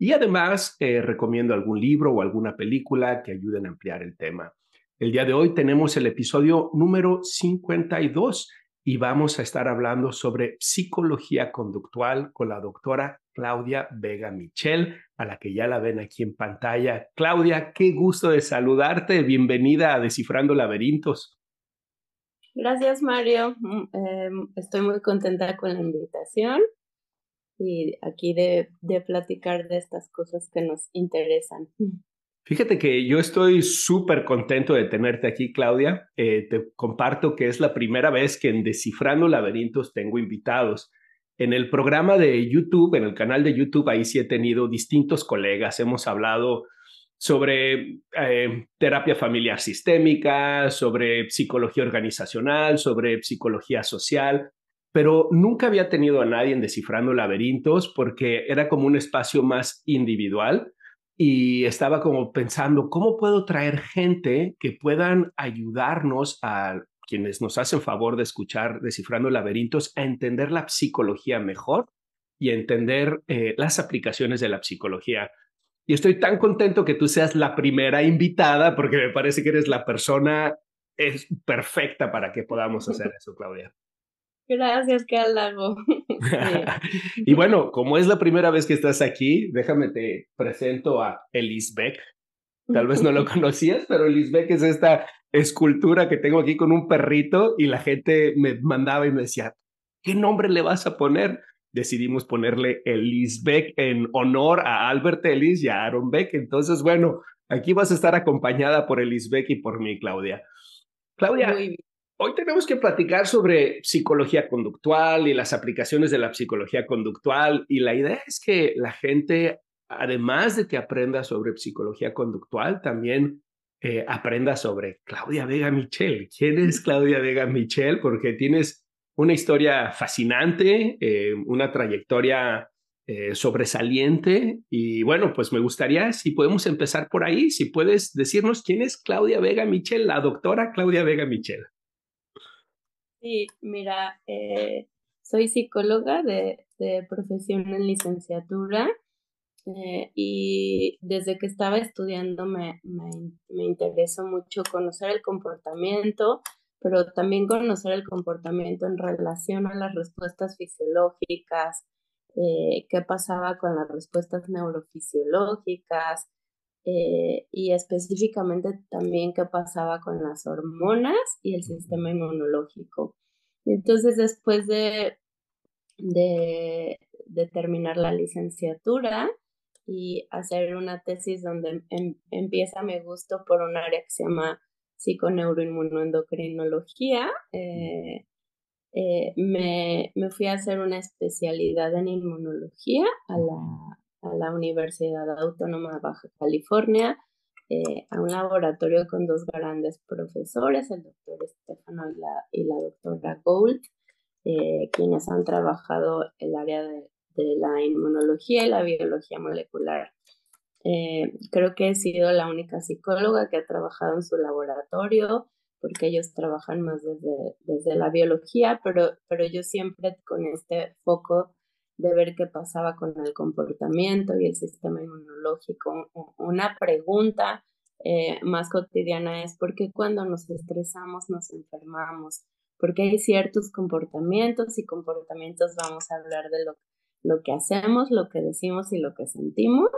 y además eh, recomiendo algún libro o alguna película que ayuden a ampliar el tema. El día de hoy tenemos el episodio número 52 y vamos a estar hablando sobre psicología conductual con la doctora Claudia Vega Michel, a la que ya la ven aquí en pantalla. Claudia, qué gusto de saludarte. Bienvenida a Descifrando Laberintos. Gracias, Mario. Mm, em, estoy muy contenta con la invitación y aquí de, de platicar de estas cosas que nos interesan. Fíjate que yo estoy súper contento de tenerte aquí, Claudia. Eh, te comparto que es la primera vez que en Descifrando Laberintos tengo invitados. En el programa de YouTube, en el canal de YouTube, ahí sí he tenido distintos colegas. Hemos hablado sobre eh, terapia familiar sistémica, sobre psicología organizacional, sobre psicología social, pero nunca había tenido a nadie en Descifrando Laberintos porque era como un espacio más individual y estaba como pensando, ¿cómo puedo traer gente que puedan ayudarnos a quienes nos hacen favor de escuchar Descifrando Laberintos a entender la psicología mejor y a entender eh, las aplicaciones de la psicología? Y estoy tan contento que tú seas la primera invitada porque me parece que eres la persona es perfecta para que podamos hacer eso, Claudia. Gracias, qué halago. y bueno, como es la primera vez que estás aquí, déjame te presento a Elisbeck. Tal vez no lo conocías, pero Elisbeck es esta escultura que tengo aquí con un perrito y la gente me mandaba y me decía, ¿qué nombre le vas a poner? decidimos ponerle Ellis Beck en honor a Albert Ellis y a Aaron Beck. Entonces, bueno, aquí vas a estar acompañada por Ellis Beck y por mí, Claudia. Claudia, hoy tenemos que platicar sobre psicología conductual y las aplicaciones de la psicología conductual. Y la idea es que la gente, además de que aprenda sobre psicología conductual, también eh, aprenda sobre Claudia Vega Michel. ¿Quién es Claudia Vega Michel? Porque tienes una historia fascinante, eh, una trayectoria eh, sobresaliente y bueno, pues me gustaría si podemos empezar por ahí, si puedes decirnos quién es Claudia Vega Michel, la doctora Claudia Vega Michel. Sí, mira, eh, soy psicóloga de, profesión en licenciatura y desde que estaba estudiando me, me interesó mucho conocer el comportamiento pero también conocer el comportamiento en relación a las respuestas fisiológicas, eh, qué pasaba con las respuestas neurofisiológicas eh, y específicamente también qué pasaba con las hormonas y el sistema inmunológico. Entonces, después de, de, terminar la licenciatura y hacer una tesis donde em, empieza mi gusto por un área que se llama psiconeuroinmunoendocrinología. Eh, eh, me, me, fui a hacer una especialidad en inmunología a la, a la Universidad Autónoma de Baja California, eh, a un laboratorio con dos grandes profesores, el doctor Estefano y la, y la doctora Gold, quienes han trabajado el área de, de la inmunología y la biología molecular. Eh, creo que he sido la única psicóloga que ha trabajado en su laboratorio, porque ellos trabajan más desde, desde la biología, pero, pero yo siempre con este foco de ver qué pasaba con el comportamiento y el sistema inmunológico. Una pregunta eh, más cotidiana es por qué cuando nos estresamos nos enfermamos, porque hay ciertos comportamientos y comportamientos, vamos a hablar de lo, lo que hacemos, lo que decimos y lo que sentimos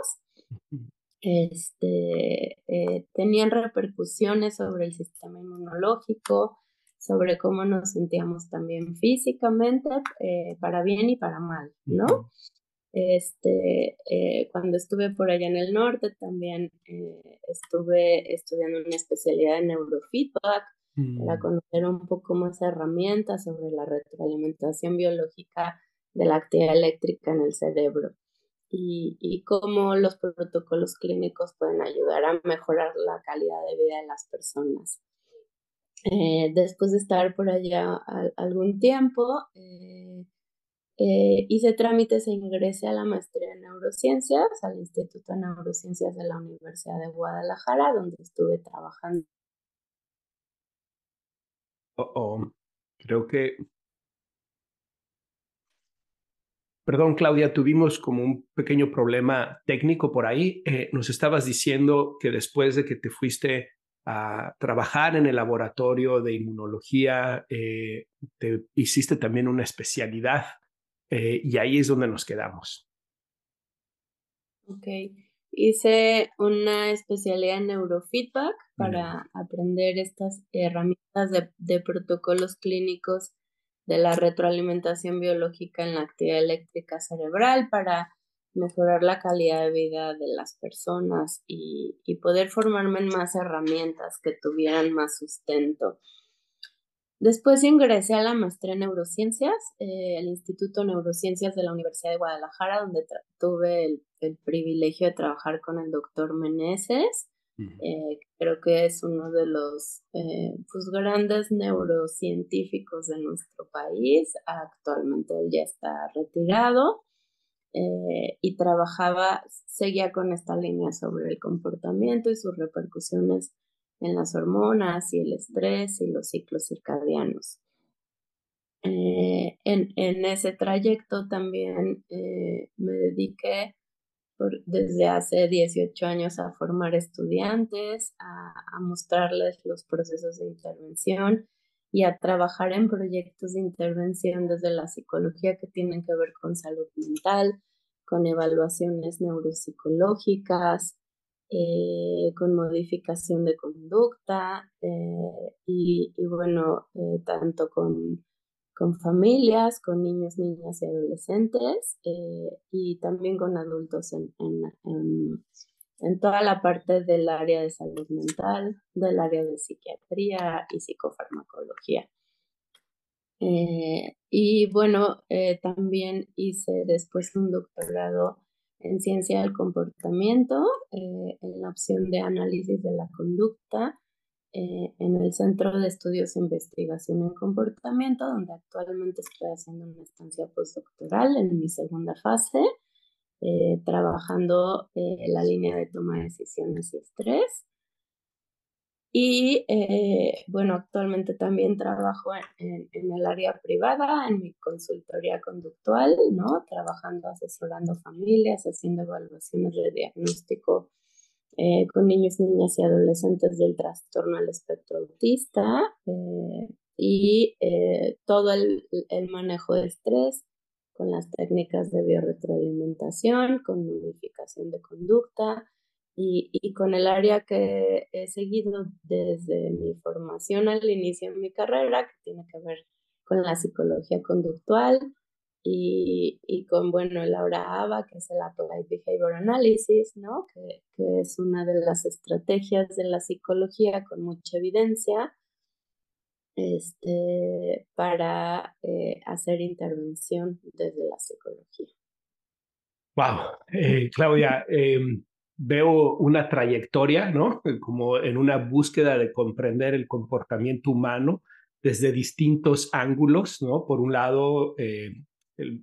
este, eh, tenían repercusiones sobre el sistema inmunológico, sobre cómo nos sentíamos también físicamente, eh, para bien y para mal, ¿no? Este, eh, cuando estuve por allá en el norte también estuve estudiando una especialidad en neurofeedback para mm. conocer un poco más herramientas sobre la retroalimentación biológica de la actividad eléctrica en el cerebro. y, y, cómo los protocolos clínicos pueden ayudar a mejorar la calidad de vida de las personas. Eh, después de estar por allá algún tiempo, eh, eh, hice trámites e ingresé a la maestría en neurociencias al Instituto de Neurociencias de la Universidad de Guadalajara, donde estuve trabajando. Oh, oh. Creo que Perdón, Claudia, tuvimos como un pequeño problema técnico por ahí. Eh, nos estabas diciendo que después de que te fuiste a trabajar en el laboratorio de inmunología, eh, te hiciste también una especialidad eh, y ahí es donde nos quedamos. Ok, hice una especialidad en neurofeedback para aprender estas herramientas de protocolos clínicos de la retroalimentación biológica en la actividad eléctrica cerebral para mejorar la calidad de vida de las personas y, poder formarme en más herramientas que tuvieran más sustento. Después ingresé a la maestría en neurociencias, eh, el Instituto de Neurociencias de la Universidad de Guadalajara, donde tuve el, el, privilegio de trabajar con el doctor Meneses eh, creo que es uno de los eh, pues, grandes neurocientíficos de nuestro país. Actualmente él ya está retirado eh, y trabajaba, seguía con esta línea sobre el comportamiento y sus repercusiones en las hormonas y el estrés y los ciclos circadianos. en, en, ese trayecto también me dediqué desde hace 18 años a formar estudiantes, a, mostrarles los procesos de intervención y a trabajar en proyectos de intervención desde la psicología que tienen que ver con salud mental, con evaluaciones neuropsicológicas, eh, con modificación de conducta eh, y, bueno, eh, tanto con familias, con niños, niñas y adolescentes y también con adultos en, en, en, toda la parte del área de salud mental, del área de psiquiatría y psicofarmacología. Eh, y bueno, eh, también hice después un doctorado en ciencia del comportamiento, en la opción de análisis de la conducta eh, en el Centro de Estudios e Investigación en Comportamiento, donde actualmente estoy haciendo una estancia postdoctoral en mi segunda fase, eh, trabajando eh, la línea de toma de decisiones y estrés. Y bueno, actualmente también trabajo en, el área privada, en mi consultoría conductual, ¿no? Trabajando, asesorando familias, haciendo evaluaciones de diagnóstico eh, con niños, niñas y adolescentes del trastorno al espectro autista eh, y eh, todo el, manejo de estrés con las técnicas de biorretroalimentación, con modificación de conducta y, y, con el área que he seguido desde mi formación al inicio de mi carrera, que tiene que ver con la psicología conductual, y, y, con, bueno, el ahora que es el Applied Behavior Analysis, ¿no? Que, que, es una de las estrategias de la psicología con mucha evidencia este, para eh, hacer intervención desde la psicología. Wow, eh, Claudia, em, veo una trayectoria, ¿no? Como en una búsqueda de comprender el comportamiento humano desde distintos ángulos, ¿no? Por un lado, eh,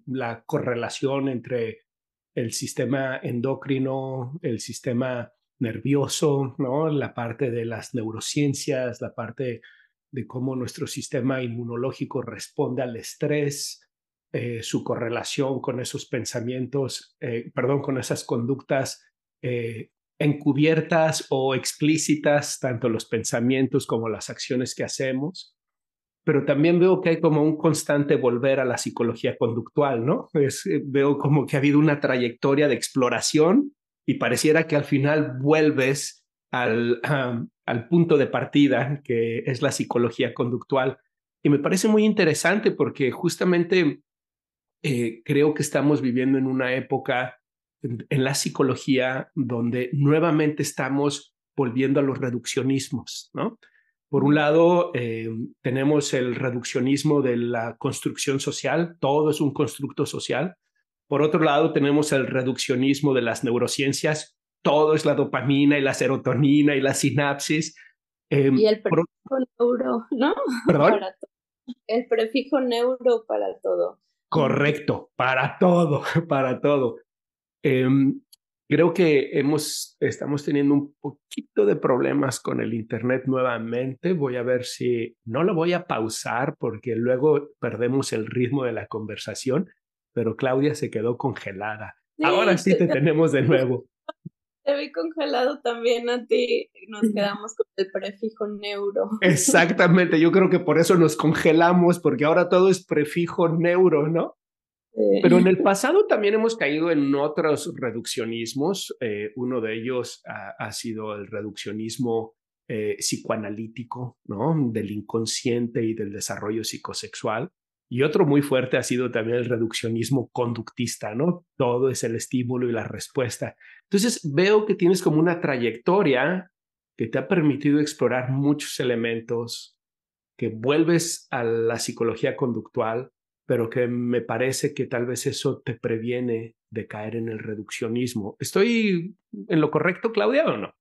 la correlación entre el sistema endocrino, el sistema nervioso, ¿no? la parte de las neurociencias, la parte de cómo nuestro sistema inmunológico responde al estrés, eh, su correlación con esos pensamientos, eh, perdón, con esas conductas eh, encubiertas o explícitas, tanto los pensamientos como las acciones que hacemos pero también veo que hay como un constante volver a la psicología conductual, ¿no? Eh, veo como que ha habido una trayectoria de exploración y pareciera que al final vuelves al, al punto de partida, que es la psicología conductual. Y me parece muy interesante porque justamente eh, creo que estamos viviendo en una época en, la psicología donde nuevamente estamos volviendo a los reduccionismos, ¿no? Por un lado, eh, tenemos el reduccionismo de la construcción social, todo es un constructo social, Por otro lado, tenemos el reduccionismo de las neurociencias. Todo es la dopamina y la serotonina y la sinapsis. Em, y el prefijo neuro, ¿no? ¿Perdón? el prefijo neuro para todo. Correcto, para todo, para todo. Em, creo que hemos, estamos teniendo un poquito de problemas con el Internet nuevamente. Voy a ver si no lo voy a pausar porque luego perdemos el ritmo de la conversación, pero Claudia se quedó congelada. Ahora sí te tenemos de nuevo. Te vi congelado también a ti. Nos quedamos con el prefijo neuro. Exactamente, yo creo que por eso nos congelamos, porque ahora todo es prefijo neuro, ¿no? Pero en el pasado también hemos caído en otros reduccionismos. Eh, uno de ellos ha, sido el reduccionismo eh, psicoanalítico, ¿no? Del inconsciente y del desarrollo psicosexual. Y otro muy fuerte ha sido también el reduccionismo conductista, ¿no? Todo es el estímulo y la respuesta. Entonces veo que tienes como una trayectoria que te ha permitido explorar muchos elementos, que vuelves a la psicología conductual, pero que me parece que tal vez eso te previene de caer en el reduccionismo. ¿Estoy en lo correcto, Claudia, o no?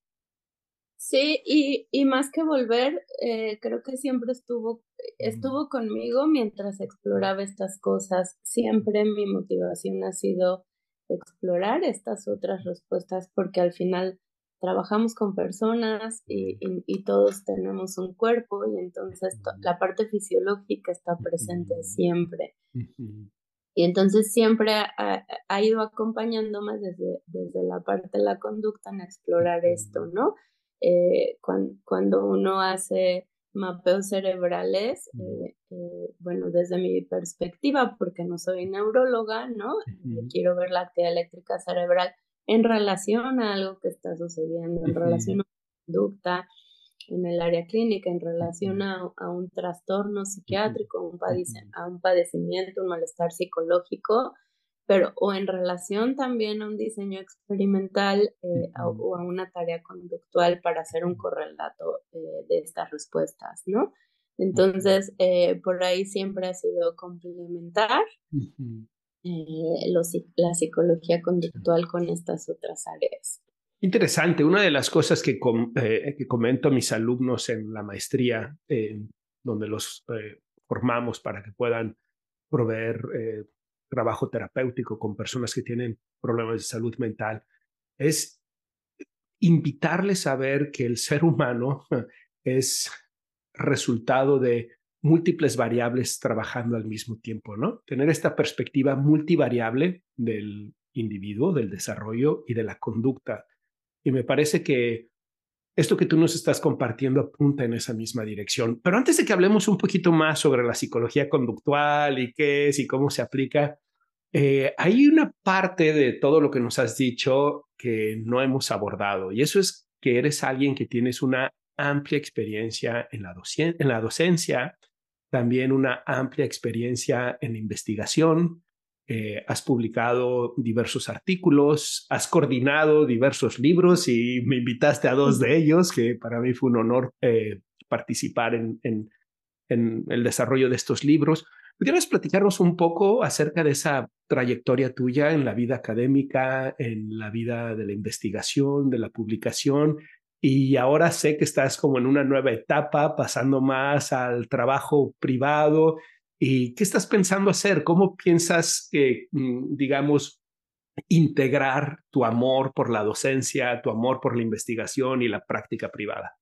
Sí, y, y más que volver, eh, creo que siempre estuvo, estuvo conmigo mientras exploraba estas cosas. Siempre mi motivación ha sido explorar estas otras respuestas porque al final trabajamos con personas y, y, todos tenemos un cuerpo y entonces la parte fisiológica está presente siempre. Y entonces siempre ha, ido acompañándome desde, desde la parte de la conducta en explorar esto, ¿no? Eh, cuando, cuando, uno hace mapeos cerebrales, eh, eh, bueno, desde mi perspectiva, porque no soy neuróloga, ¿no? Quiero ver la actividad eléctrica cerebral en relación a algo que está sucediendo, en relación a una conducta en el área clínica, en relación a, un trastorno psiquiátrico, un a un padecimiento, un malestar psicológico, pero o en relación también a un diseño experimental eh, o a una tarea conductual para hacer un correlato eh, de estas respuestas, ¿no? Entonces, eh, por ahí siempre ha sido complementar la psicología conductual con estas otras áreas. Interesante. Una de las cosas que, que comento a mis alumnos en la maestría, donde los formamos para que puedan proveer trabajo terapéutico con personas que tienen problemas de salud mental, es invitarles a ver que el ser humano es resultado de múltiples variables trabajando al mismo tiempo, ¿no? Tener esta perspectiva multivariable del individuo, del desarrollo y de la conducta. Y me parece que esto que tú nos estás compartiendo apunta en esa misma dirección. Pero antes de que hablemos un poquito más sobre la psicología conductual y qué es y cómo se aplica, eh, hay una parte de todo lo que nos has dicho que no hemos abordado y eso es que eres alguien que tienes una amplia experiencia en la, en la docencia, también una amplia experiencia en investigación, eh, has publicado diversos artículos, has coordinado diversos libros y me invitaste a dos de ellos, que para mí fue un honor eh, participar en, el desarrollo de estos libros. ¿Pudieras platicarnos un poco acerca de esa trayectoria tuya en la vida académica, en la vida de la investigación, de la publicación? Y ahora sé que estás como en una nueva etapa, pasando más al trabajo privado ¿Y qué estás pensando hacer? ¿Cómo piensas mm, digamos, integrar tu amor por la docencia, tu amor por la investigación y la práctica privada?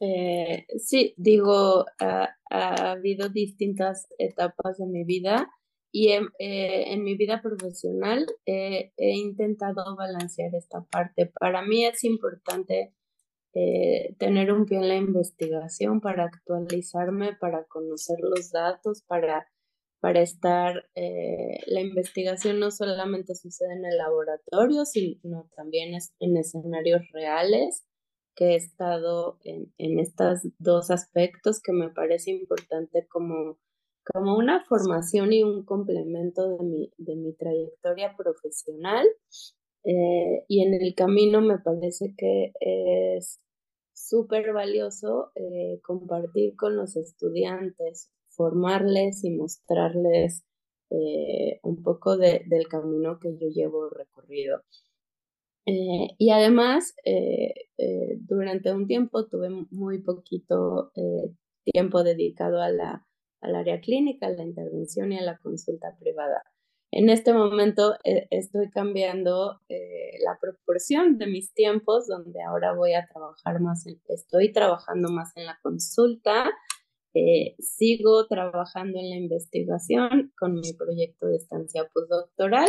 Eh, sí, digo, ha, habido distintas etapas de mi vida y en, eh, mi vida profesional he intentado balancear esta parte. Para mí es importante eh, tener un pie en la investigación para actualizarme, para conocer los datos, para, para estar, eh, la investigación no solamente sucede en el laboratorio, sino también en escenarios reales, que he estado en, en estos dos aspectos que me parece importante como, como una formación y un complemento de mi, de mi trayectoria profesional. Eh, y en el camino me parece que es súper valioso eh, compartir con los estudiantes, formarles y mostrarles eh, un poco de, del camino que yo llevo recorrido. Y además, durante un tiempo tuve muy poquito tiempo dedicado a la, al área clínica, a la intervención y a la consulta privada. En este momento estoy cambiando la proporción de mis tiempos, donde ahora voy a trabajar más, estoy trabajando más en la consulta eh, sigo trabajando en la investigación con mi proyecto de estancia postdoctoral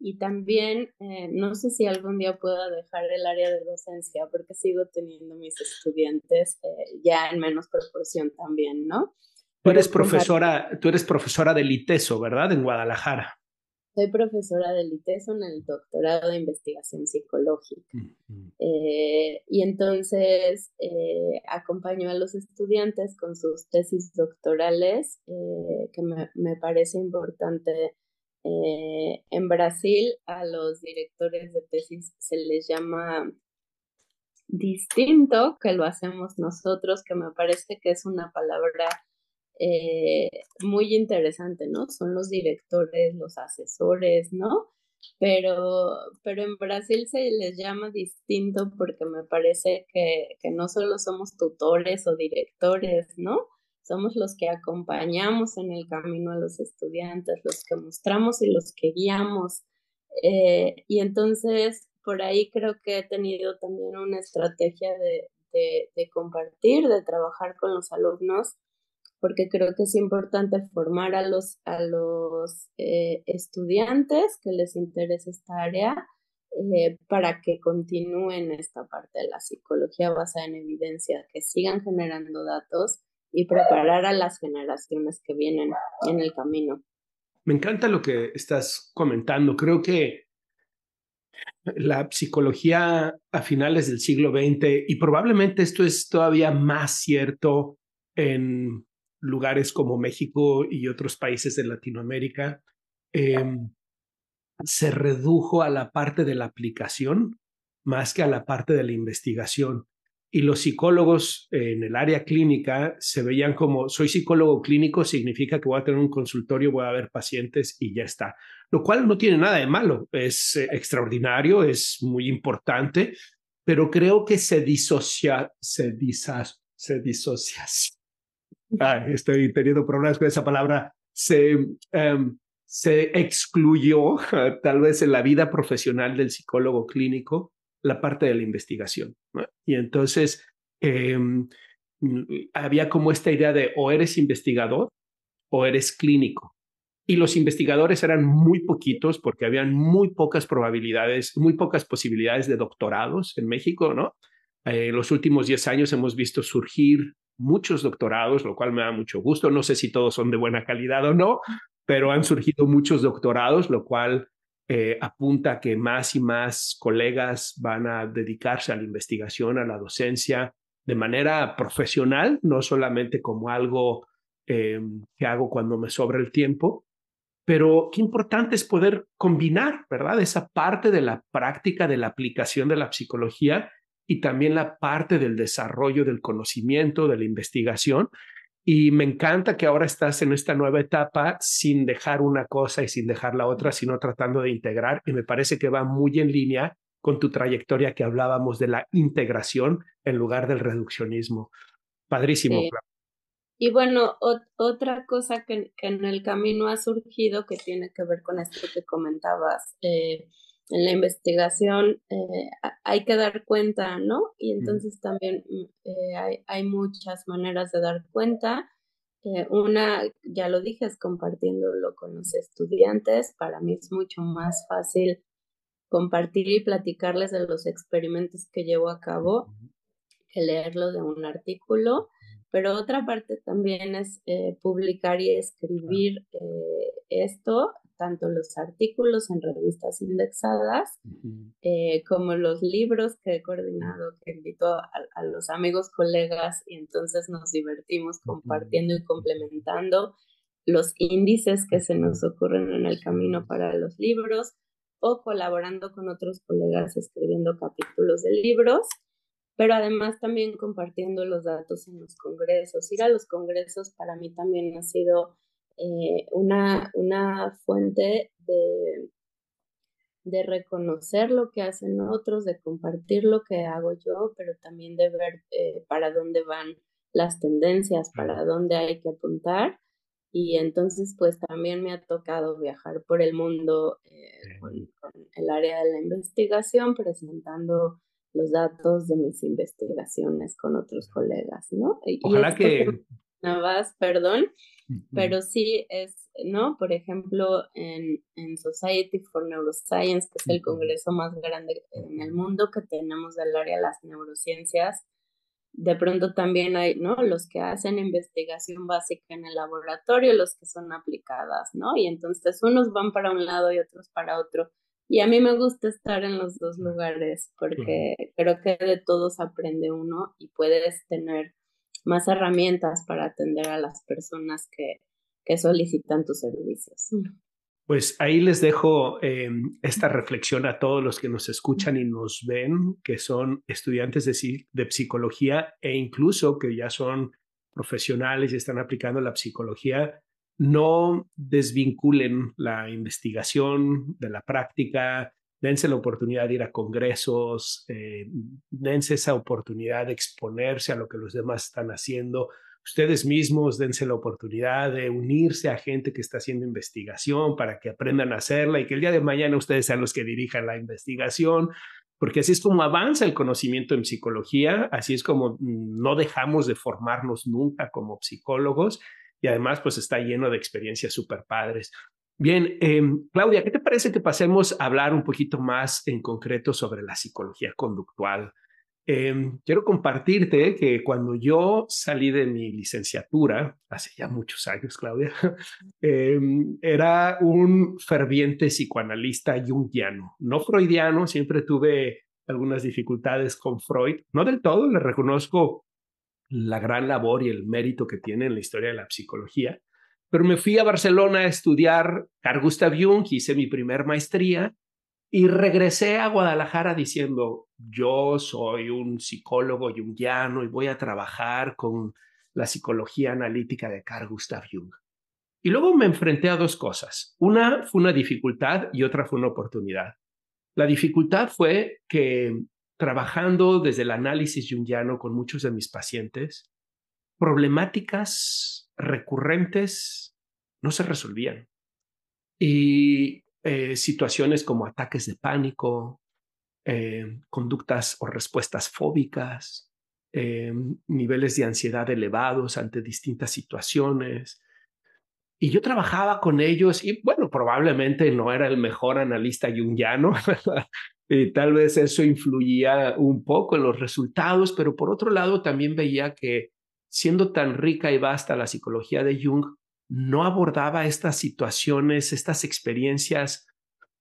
y también eh, no sé si algún día pueda dejar el área de docencia porque sigo teniendo mis estudiantes eh, ya en menos proporción también, ¿no? Tú eres profesora, tú eres profesora del ITESO, ¿verdad? En Guadalajara. Soy profesora del ITESO en el doctorado de investigación psicológica. Eh, y entonces eh, acompaño a los estudiantes con sus tesis doctorales, eh, que me, me, parece importante. en Brasil a los directores de tesis se les llama distinto que lo hacemos nosotros, que me parece que es una palabra eh, muy interesante, ¿no? Son los directores, los asesores, ¿no? Pero, pero en Brasil se les llama distinto porque me parece que, que no solo somos tutores o directores, ¿no? Somos los que acompañamos en el camino a los estudiantes, los que mostramos y los que guiamos. Eh, y entonces, por ahí creo que he tenido también una estrategia de, de, de compartir, de trabajar con los alumnos porque creo que es importante formar a los, a los eh, estudiantes que les interese esta área eh, para que continúen esta parte de la psicología basada en evidencia, que sigan generando datos y preparar a las generaciones que vienen en el camino. Me encanta lo que estás comentando. Creo que la psicología a finales del siglo XX, y probablemente esto es todavía más cierto en lugares como México y otros países de Latinoamérica, em, se redujo a la parte de la aplicación más que a la parte de la investigación. Y los psicólogos en el área clínica se veían como, soy psicólogo clínico, significa que voy a tener un consultorio, voy a ver pacientes y ya está. Lo cual no tiene nada de malo, es eh, extraordinario, es muy importante, pero creo que se disocia, se, se disocia, estoy teniendo problemas con esa palabra, se, em, se excluyó tal vez en la vida profesional del psicólogo clínico la parte de la investigación. Y entonces em, había como esta idea de o eres investigador o eres clínico. Y los investigadores eran muy poquitos porque habían muy pocas probabilidades, muy pocas posibilidades de doctorados en México, ¿no? Eh, en los últimos 10 años hemos visto surgir muchos doctorados, lo cual me da mucho gusto. No sé si todos son de buena calidad o no, pero han surgido muchos doctorados, lo cual eh, apunta a que más y más colegas van a dedicarse a la investigación, a la docencia, de manera profesional, no solamente como algo em, que hago cuando me sobra el tiempo, pero qué importante es poder combinar, ¿verdad? Esa parte de la práctica, de la aplicación de la psicología y también la parte del desarrollo del conocimiento, de la investigación. Y me encanta que ahora estás en esta nueva etapa sin dejar una cosa y sin dejar la otra, sino tratando de integrar. Y me parece que va muy en línea con tu trayectoria que hablábamos de la integración en lugar del reduccionismo. Padrísimo. Y bueno, otra cosa que, en el camino ha surgido que tiene que ver con esto que comentabas, eh, en la investigación eh, hay que dar cuenta, ¿no? Y entonces también mm, eh, hay, hay, muchas maneras de dar cuenta. Eh, una, ya lo dije, es compartiéndolo con los estudiantes. Para mí es mucho más fácil compartir y platicarles de los experimentos que llevo a cabo que leerlo de un artículo. Pero otra parte también es publicar y escribir esto tanto los artículos en revistas indexadas eh, como los libros que he coordinado, que invito a, los amigos, colegas y entonces nos divertimos compartiendo y complementando los índices que se nos ocurren en el camino para los libros o colaborando con otros colegas escribiendo capítulos de libros, pero además también compartiendo los datos en los congresos. Ir a los congresos para mí también ha sido eh, una, una fuente de, de reconocer lo que hacen otros, de compartir lo que hago yo, pero también de ver eh, para dónde van las tendencias, para dónde hay que apuntar. Y entonces, pues también me ha tocado viajar por el mundo eh, con, el área de la investigación, presentando los datos de mis investigaciones con otros colegas, ¿no? Ojalá que... Nada más, perdón, pero sí es, ¿no? Por ejemplo, en, en Society for Neuroscience, que es el congreso más grande en el mundo que tenemos del área de las neurociencias, de pronto también hay, ¿no? Los que hacen investigación básica en el laboratorio, los que son aplicadas, ¿no? Y entonces unos van para un lado y otros para otro. Y a mí me gusta estar en los dos lugares porque creo que de todos aprende uno y puedes tener más herramientas para atender a las personas que, que solicitan tus servicios. Pues ahí les dejo em, esta reflexión a todos los que nos escuchan y nos ven, que son estudiantes de, de psicología e incluso que ya son profesionales y están aplicando la psicología. No desvinculen la investigación de la práctica, dense la oportunidad de ir a congresos, eh, dense esa oportunidad de exponerse a lo que los demás están haciendo. Ustedes mismos dense la oportunidad de unirse a gente que está haciendo investigación para que aprendan a hacerla y que el día de mañana ustedes sean los que dirijan la investigación, porque así es como avanza el conocimiento en psicología, así es como mm, no dejamos de formarnos nunca como psicólogos y además pues está lleno de experiencias súper padres. Bien, em, Claudia, ¿qué te parece que pasemos a hablar un poquito más en concreto sobre la psicología conductual? Em, quiero compartirte que cuando yo salí de mi licenciatura, hace ya muchos años, Claudia, em, era un ferviente psicoanalista jungiano, no freudiano, siempre tuve algunas dificultades con Freud, no del todo, le reconozco la gran labor y el mérito que tiene en la historia de la psicología, pero me fui a Barcelona a estudiar Carl Gustav Jung, hice mi primer maestría y regresé a Guadalajara diciendo, yo soy un psicólogo jungiano y voy a trabajar con la psicología analítica de Carl Gustav Jung. Y luego me enfrenté a dos cosas. Una fue una dificultad y otra fue una oportunidad. La dificultad fue que trabajando desde el análisis jungiano con muchos de mis pacientes, problemáticas recurrentes no se resolvían. Y eh, situaciones como ataques de pánico, eh, conductas o respuestas fóbicas, eh, niveles de ansiedad elevados ante distintas situaciones. Y yo trabajaba con ellos y bueno, probablemente no era el mejor analista jungiano, y tal vez eso influía un poco en los resultados, pero por otro lado también veía que siendo tan rica y vasta la psicología de Jung, no abordaba estas situaciones, estas experiencias,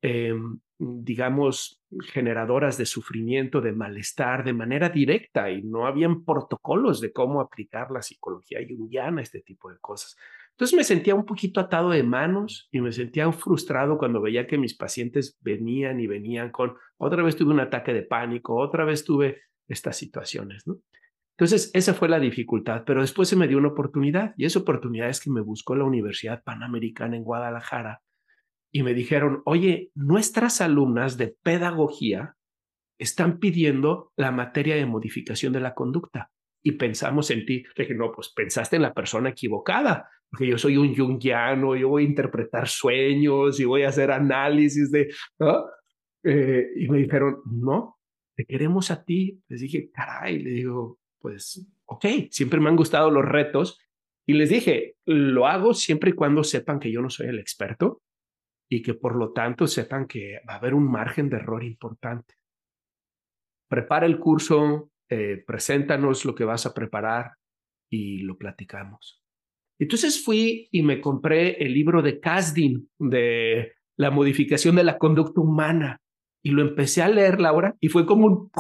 em, digamos, generadoras de sufrimiento, de malestar, de manera directa y no habían protocolos de cómo aplicar la psicología jungiana, este tipo de cosas. Entonces me sentía un poquito atado de manos y me sentía frustrado cuando veía que mis pacientes venían y venían con, otra vez tuve un ataque de pánico, otra vez tuve estas situaciones. Entonces, esa fue la dificultad, pero después se me dio una oportunidad y esa oportunidad es que me buscó la Universidad Panamericana en Guadalajara y me dijeron, oye, nuestras alumnas de pedagogía están pidiendo la materia de modificación de la conducta y pensamos en ti. Le dije, no, pues pensaste en la persona equivocada, porque yo soy un jungiano, yo voy a interpretar sueños y voy a hacer análisis de... Eh, y me dijeron, no, te queremos a ti. Les dije, caray, le digo, pues, ok, siempre me han gustado los retos y les dije, lo hago siempre y cuando sepan que yo no soy el experto y que por lo tanto sepan que va a haber un margen de error importante. Prepara el curso, eh, preséntanos lo que vas a preparar y lo platicamos. Entonces fui y me compré el libro de Kasdin de la modificación de la conducta humana y lo empecé a leer, Laura, y fue como un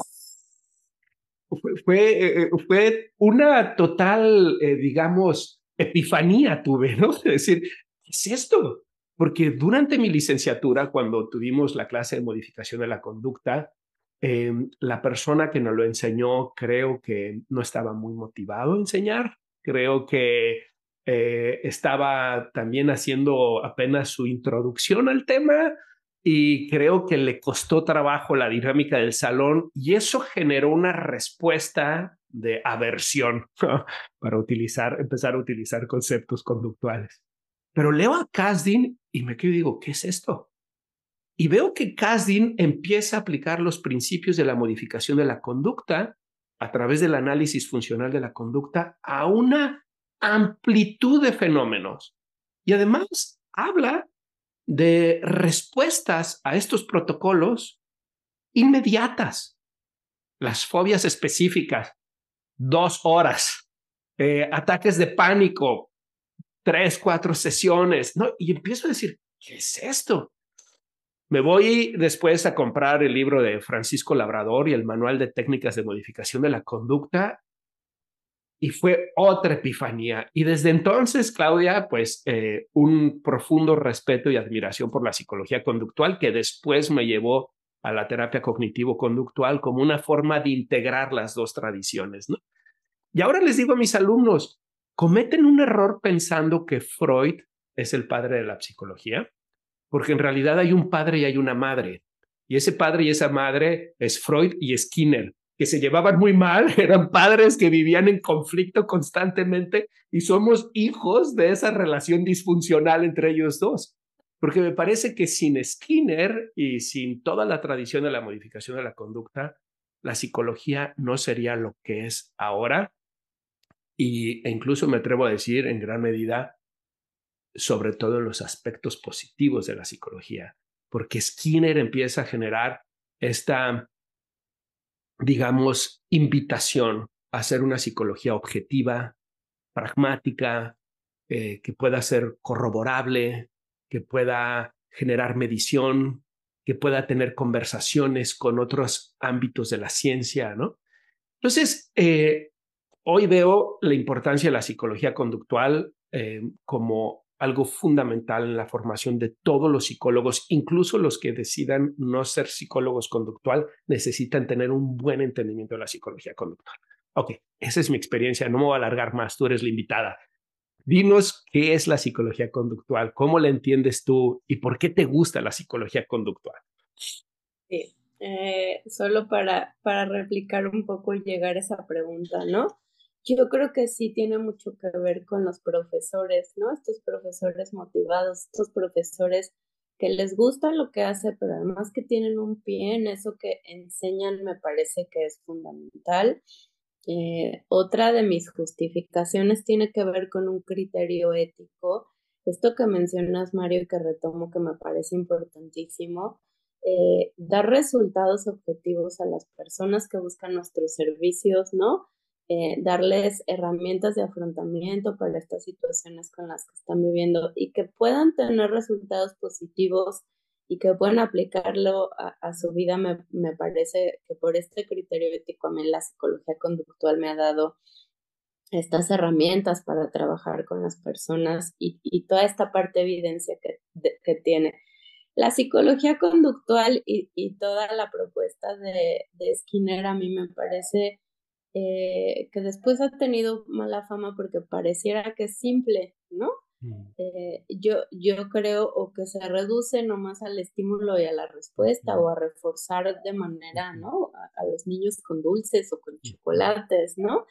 fue, eh, eh, fue una total, eh, digamos, epifanía tuve, ¿no? Es decir, ¿qué es esto? Porque durante mi licenciatura, cuando tuvimos la clase de modificación de la conducta, em, la persona que nos lo enseñó creo que no estaba muy motivado a enseñar, creo que eh, estaba también haciendo apenas su introducción al tema y creo que le costó trabajo la dinámica del salón y eso generó una respuesta de aversión para utilizar, empezar a utilizar conceptos conductuales. Pero leo a Kasdin y me quedo y digo, ¿qué es esto? Y veo que Kasdin empieza a aplicar los principios de la modificación de la conducta a través del análisis funcional de la conducta a una amplitud de fenómenos. Y además habla de respuestas a estos protocolos inmediatas. Las fobias específicas, dos horas. Eh, ataques de pánico, tres, cuatro sesiones. ¿no? Y empiezo a decir, ¿qué es esto? Me voy después a comprar el libro de Francisco Labrador y el manual de técnicas de modificación de la conducta y fue otra epifanía. Y desde entonces, Claudia, pues eh, un profundo respeto y admiración por la psicología conductual que después me llevó a la terapia cognitivo-conductual como una forma de integrar las dos tradiciones. Y ahora les digo a mis alumnos, cometen un error pensando que Freud es el padre de la psicología, porque en realidad hay un padre y hay una madre. Y ese padre y esa madre es Freud y Skinner que se llevaban muy mal, eran padres que vivían en conflicto constantemente y somos hijos de esa relación disfuncional entre ellos dos. Porque me parece que sin Skinner y sin toda la tradición de la modificación de la conducta, la psicología no sería lo que es ahora y, e incluso me atrevo a decir en gran medida, sobre todo en los aspectos positivos de la psicología, porque Skinner empieza a generar esta digamos, invitación a hacer una psicología objetiva, pragmática, eh, que pueda ser corroborable, que pueda generar medición, que pueda tener conversaciones con otros ámbitos de la ciencia, ¿no? Entonces, eh, hoy veo la importancia de la psicología conductual eh, como algo fundamental en la formación de todos los psicólogos, incluso los que decidan no ser psicólogos conductual, necesitan tener un buen entendimiento de la psicología conductual. Ok, esa es mi experiencia, no me voy a alargar más, tú eres la invitada. Dinos qué es la psicología conductual, cómo la entiendes tú y por qué te gusta la psicología conductual. Sí, eh, solo para, para replicar un poco y llegar a esa pregunta, ¿no? Yo creo que sí tiene mucho que ver con los profesores, ¿no? Estos profesores motivados, estos profesores que les gusta lo que hace, pero además que tienen un pie en eso que enseñan, me parece que es fundamental. Eh, otra de mis justificaciones tiene que ver con un criterio ético. Esto que mencionas, Mario, y que retomo, que me parece importantísimo, eh, dar resultados objetivos a las personas que buscan nuestros servicios, ¿no? Eh, darles herramientas de afrontamiento para estas situaciones con las que están viviendo y que puedan tener resultados positivos y que puedan aplicarlo a, su vida, me, me, parece que por este criterio ético a mí la psicología conductual me ha dado estas herramientas para trabajar con las personas y, y toda esta parte de evidencia que, que tiene. La psicología conductual y, y toda la propuesta de, de Skinner a mí me parece eh, que después ha tenido mala fama porque pareciera que es simple, ¿no? Mm. Eh, yo, yo creo o que se reduce nomás al estímulo y a la respuesta o a reforzar de manera, ¿no? A, los niños con dulces o con chocolates, ¿no?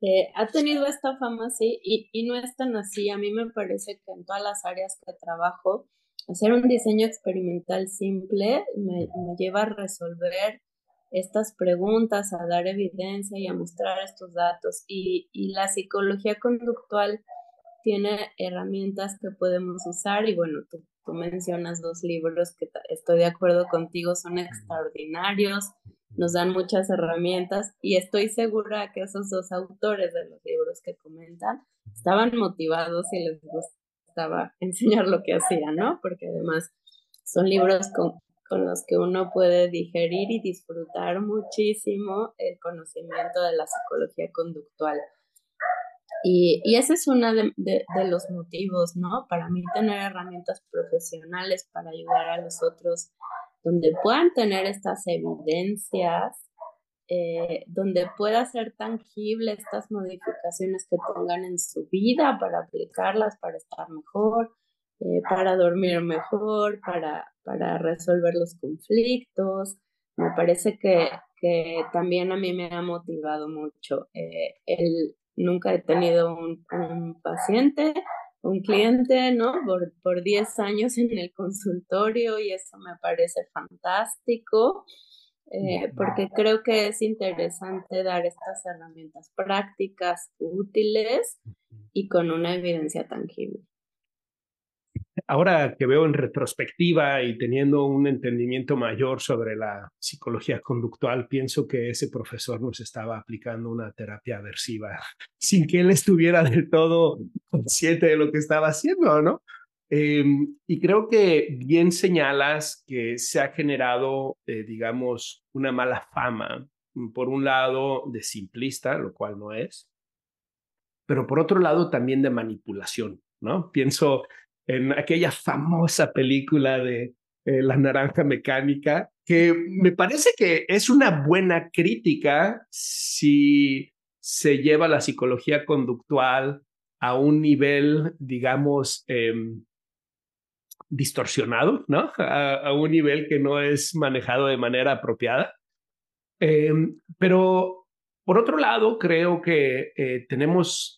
Eh, ha tenido esta fama, sí, y, y, no es tan así. A mí me parece que en todas las áreas que trabajo, hacer un diseño experimental simple me, me lleva a resolver estas preguntas, a dar evidencia y a mostrar estos datos. Y, la psicología conductual tiene herramientas que podemos usar y bueno, tú, tú mencionas dos libros que estoy de acuerdo contigo, son extraordinarios, nos dan muchas herramientas y estoy segura que esos dos autores de los libros que comentan estaban motivados y les gustaba enseñar lo que hacían, ¿no? Porque además son libros con, con los que uno puede digerir y disfrutar muchísimo el conocimiento de la psicología conductual. Y, y ese es uno de, de, los motivos, ¿no? Para mí tener herramientas profesionales para ayudar a los otros, donde puedan tener estas evidencias eh, donde pueda ser tangible estas modificaciones que tengan en su vida para aplicarlas, para estar mejor, eh, para dormir mejor, para, para resolver los conflictos. Me parece que, que también a mí me ha motivado mucho. Eh, el, nunca he tenido un, un paciente, un cliente, ¿no? Por, por 10 años en el consultorio y eso me parece fantástico. Eh, porque creo que es interesante dar estas herramientas prácticas, útiles y con una evidencia tangible. Ahora que veo en retrospectiva y teniendo un entendimiento mayor sobre la psicología conductual, pienso que ese profesor nos estaba aplicando una terapia aversiva sin que él estuviera del todo consciente de lo que estaba haciendo, ¿no? Em, y creo que bien señalas que se ha generado, eh, digamos, una mala fama, mm, por un lado de simplista, lo cual no es, pero por otro lado también de manipulación, ¿no? Pienso en aquella famosa película de eh, La Naranja Mecánica, que me parece que es una buena crítica si se lleva la psicología conductual a un nivel, digamos, em, distorsionado, ¿no? A, un nivel que no es manejado de manera apropiada. Em, pero por otro lado, creo que eh, tenemos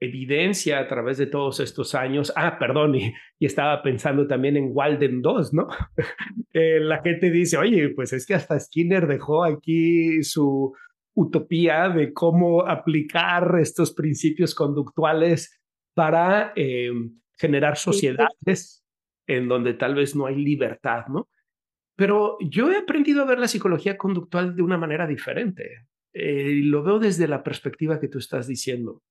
evidencia a través de todos estos años. Ah, perdón, y, estaba pensando también en Walden 2, ¿no? la gente dice, oye, pues es que hasta Skinner dejó aquí su utopía de cómo aplicar estos principios conductuales para em, generar sociedades en donde tal vez no hay libertad, ¿no? Pero yo he aprendido a ver la psicología conductual de una manera diferente. Eh, lo veo desde la perspectiva que tú estás diciendo.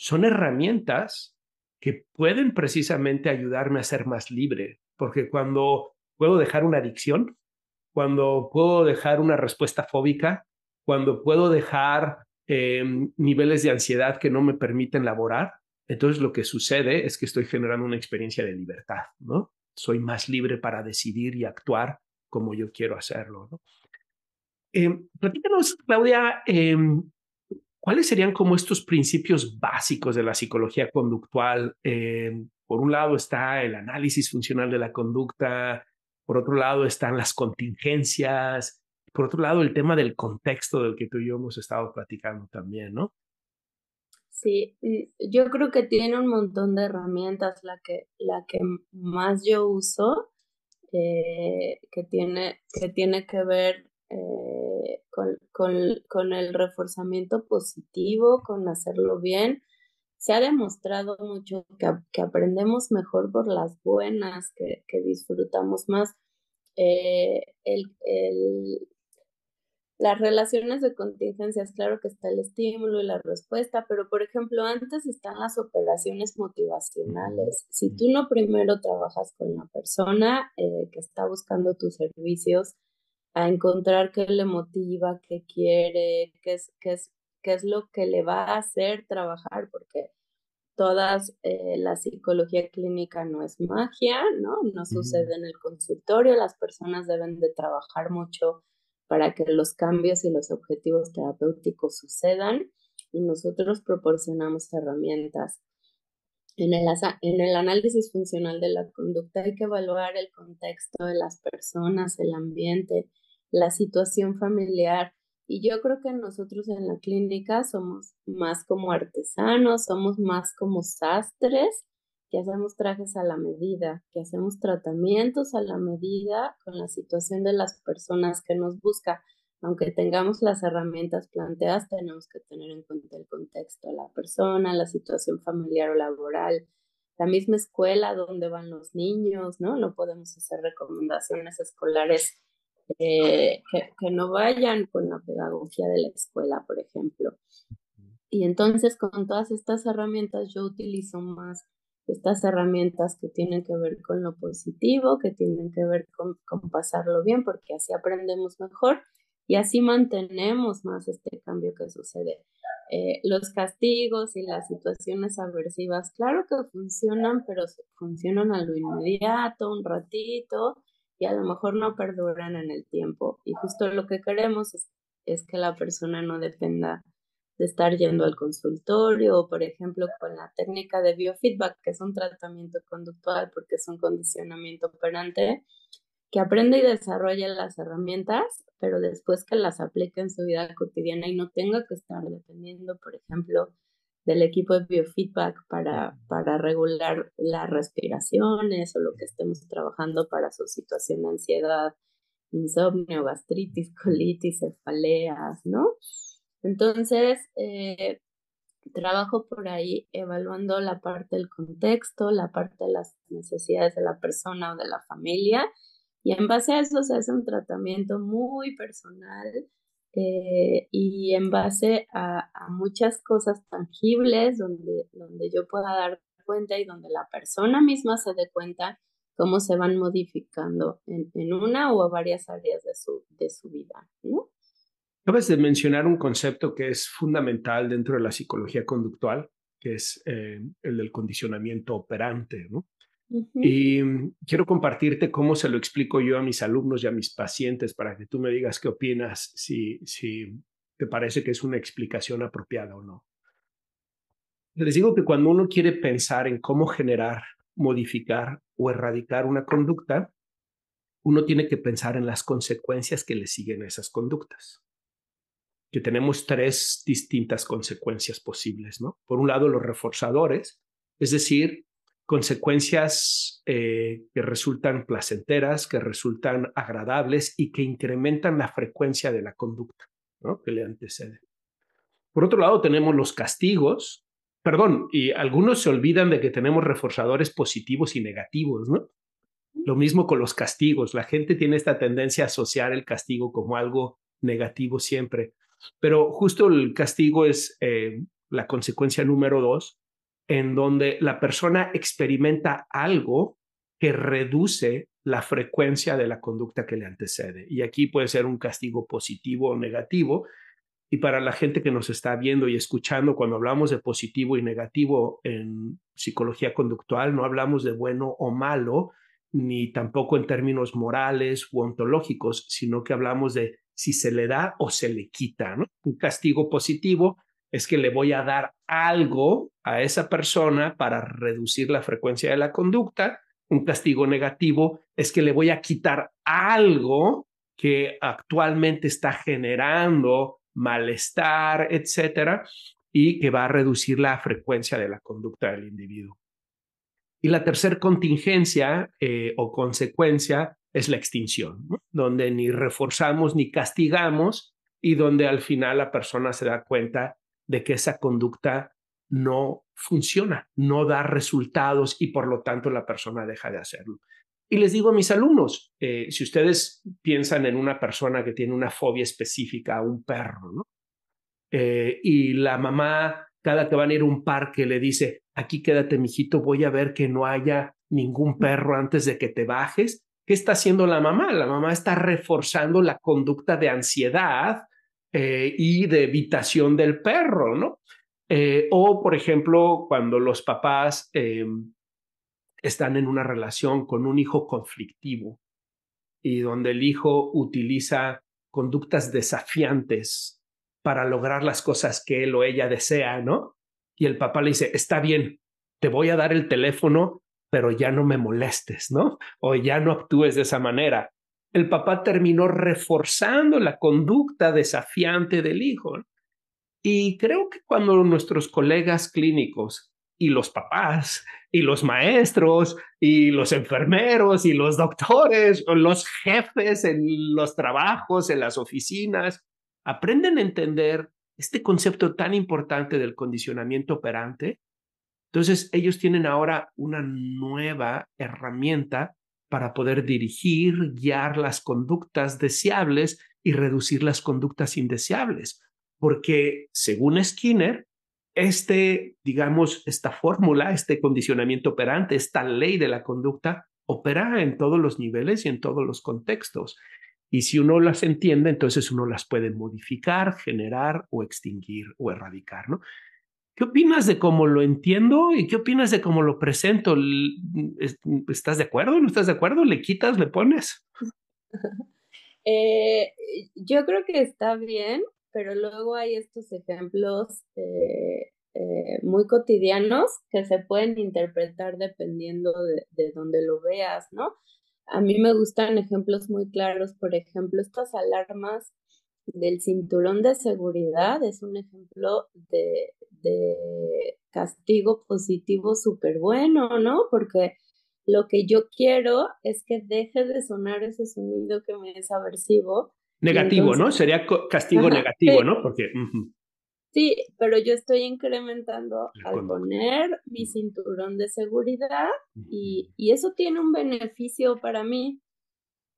Son herramientas que pueden precisamente ayudarme a ser más libre, porque cuando puedo dejar una adicción, cuando puedo dejar una respuesta fóbica, cuando puedo dejar em, niveles de ansiedad que no me permiten laborar, entonces lo que sucede es que estoy generando una experiencia de libertad, ¿no? Soy más libre para decidir y actuar como yo quiero hacerlo, ¿no? Eh, platícanos, Claudia, em, ¿cuáles serían como estos principios básicos de la psicología conductual? Em, por un lado está el análisis funcional de la conducta, por otro lado están las contingencias, por otro lado el tema del contexto del que tú y yo hemos estado platicando también, ¿no? Sí, yo creo que tiene un montón de herramientas, la que, la que más yo uso, eh, que, tiene, que tiene que ver eh, con, con, el reforzamiento positivo, con hacerlo bien. Se ha demostrado mucho que, que aprendemos mejor por las buenas, que, que disfrutamos más. Eh, el, el, las relaciones de contingencias, claro que está el estímulo y la respuesta, pero por ejemplo, antes están las operaciones motivacionales. Si tú no primero trabajas con la persona eh, que está buscando tus servicios, a encontrar qué le motiva, qué quiere, qué es, qué es, qué es lo que le va a hacer trabajar, porque todas eh, la psicología clínica no es magia, ¿no? No sucede en el consultorio, las personas deben de trabajar mucho para que los cambios y los objetivos terapéuticos sucedan y nosotros proporcionamos herramientas. En el, análisis funcional de la conducta hay que evaluar el contexto de las personas, el ambiente, la situación familiar. Y yo creo que nosotros en la clínica somos más como artesanos, somos más como sastres que hacemos trajes a la medida, que hacemos tratamientos a la medida con la situación de las personas que nos busca. Aunque tengamos las herramientas planteadas, tenemos que tener en cuenta el contexto la persona, la situación familiar o laboral, la misma escuela donde van los niños, ¿no? No podemos hacer recomendaciones escolares eh, que, que no vayan con la pedagogía de la escuela, por ejemplo. Y entonces con todas estas herramientas yo utilizo más estas herramientas que tienen que ver con lo positivo, que tienen que ver con, pasarlo bien, porque así aprendemos mejor y así mantenemos más este cambio que sucede. Eh, los castigos y las situaciones aversivas, claro que funcionan, pero funcionan a lo inmediato, un ratito, y a lo mejor no perduran en el tiempo. Y justo lo que queremos es es que la persona no dependa de estar yendo al consultorio o, por ejemplo, con la técnica de biofeedback, que es un tratamiento conductual porque es un condicionamiento operante, que aprende y desarrolle las herramientas, pero después que las aplique en su vida cotidiana y no tenga que estar dependiendo, por ejemplo, del equipo de biofeedback para, para regular las respiraciones o lo que estemos trabajando para su situación de ansiedad, insomnio, gastritis, colitis, cefaleas, ¿no? Entonces, eh, trabajo por ahí evaluando la parte del contexto, la parte de las necesidades de la persona o de la familia, y en base a eso se hace un tratamiento muy personal eh, y en base a, muchas cosas tangibles donde, donde yo pueda dar cuenta y donde la persona misma se dé cuenta cómo se van modificando en, en una o varias áreas de su, de su vida, ¿no? Acabas de mencionar un concepto que es fundamental dentro de la psicología conductual, que es eh, el del condicionamiento operante, ¿no? Y quiero compartirte cómo se lo explico yo a mis alumnos y a mis pacientes para que tú me digas qué opinas, si, si te parece que es una explicación apropiada o no. Les digo que cuando uno quiere pensar en cómo generar, modificar o erradicar una conducta, uno tiene que pensar en las consecuencias que le siguen a esas conductas que tenemos tres distintas consecuencias posibles, ¿no? Por un lado, los reforzadores, es decir, consecuencias eh, que resultan placenteras, que resultan agradables y que incrementan la frecuencia de la conducta. Que le antecede. Por otro lado, tenemos los castigos, perdón, y algunos se olvidan de que tenemos reforzadores positivos y negativos, ¿no? Lo mismo con los castigos. La gente tiene esta tendencia a asociar el castigo como algo negativo siempre. Pero justo el castigo es eh, la consecuencia número dos, en donde la persona experimenta algo que reduce la frecuencia de la conducta que le antecede. Y aquí puede ser un castigo positivo o negativo. Y para la gente que nos está viendo y escuchando, cuando hablamos de positivo y negativo en psicología conductual, no hablamos de bueno o malo, ni tampoco en términos morales u ontológicos, sino que hablamos de si se le da o se le quita. ¿no? Un castigo positivo es que le voy a dar algo a esa persona para reducir la frecuencia de la conducta. Un castigo negativo es que le voy a quitar algo que actualmente está generando malestar, etcétera, y que va a reducir la frecuencia de la conducta del individuo. Y la tercera contingencia eh, o consecuencia es la extinción, donde ni reforzamos ni castigamos y donde al final la persona se da cuenta de que esa conducta no funciona, no da resultados y por lo tanto la persona deja de hacerlo. Y les digo a mis alumnos, eh, si ustedes piensan en una persona que tiene una fobia específica a un perro. Eh, y la mamá cada que van a ir a un parque le dice, aquí quédate, mijito, voy a ver que no haya ningún perro antes de que te bajes. ¿Qué está haciendo la mamá? La mamá está reforzando la conducta de ansiedad eh, y de evitación del perro, ¿no? Eh, o, por ejemplo, cuando los papás eh, están en una relación con un hijo conflictivo y donde el hijo utiliza conductas desafiantes para lograr las cosas que él o ella desea, ¿no? Y el papá le dice, está bien, te voy a dar el teléfono pero ya no me molestes, ¿no? O ya no actúes de esa manera. El papá terminó reforzando la conducta desafiante del hijo. Y creo que cuando nuestros colegas clínicos y los papás y los maestros y los enfermeros y los doctores o los jefes en los trabajos, en las oficinas, aprenden a entender este concepto tan importante del condicionamiento operante, entonces, ellos tienen ahora una nueva herramienta para poder dirigir, guiar las conductas deseables y reducir las conductas indeseables. Porque, según Skinner, este, digamos, esta fórmula, este condicionamiento operante, esta ley de la conducta, opera en todos los niveles y en todos los contextos. Y si uno las entiende, entonces uno las puede modificar, generar o extinguir o erradicar, ¿no? ¿Qué opinas de cómo lo entiendo y qué opinas de cómo lo presento? ¿Estás de acuerdo? ¿No estás de acuerdo? ¿Le quitas? ¿Le pones? Eh, yo creo que está bien, pero luego hay estos ejemplos eh, eh, muy cotidianos que se pueden interpretar dependiendo de, de donde lo veas, ¿no? A mí me gustan ejemplos muy claros, por ejemplo, estas alarmas del cinturón de seguridad es un ejemplo de, de castigo positivo súper bueno, ¿no? Porque lo que yo quiero es que deje de sonar ese sonido que me es aversivo. Negativo, ¿no? Sería castigo negativo, ¿no? Porque... Sí, pero yo estoy incrementando al poner mi cinturón de seguridad y, y, eso tiene un beneficio para mí.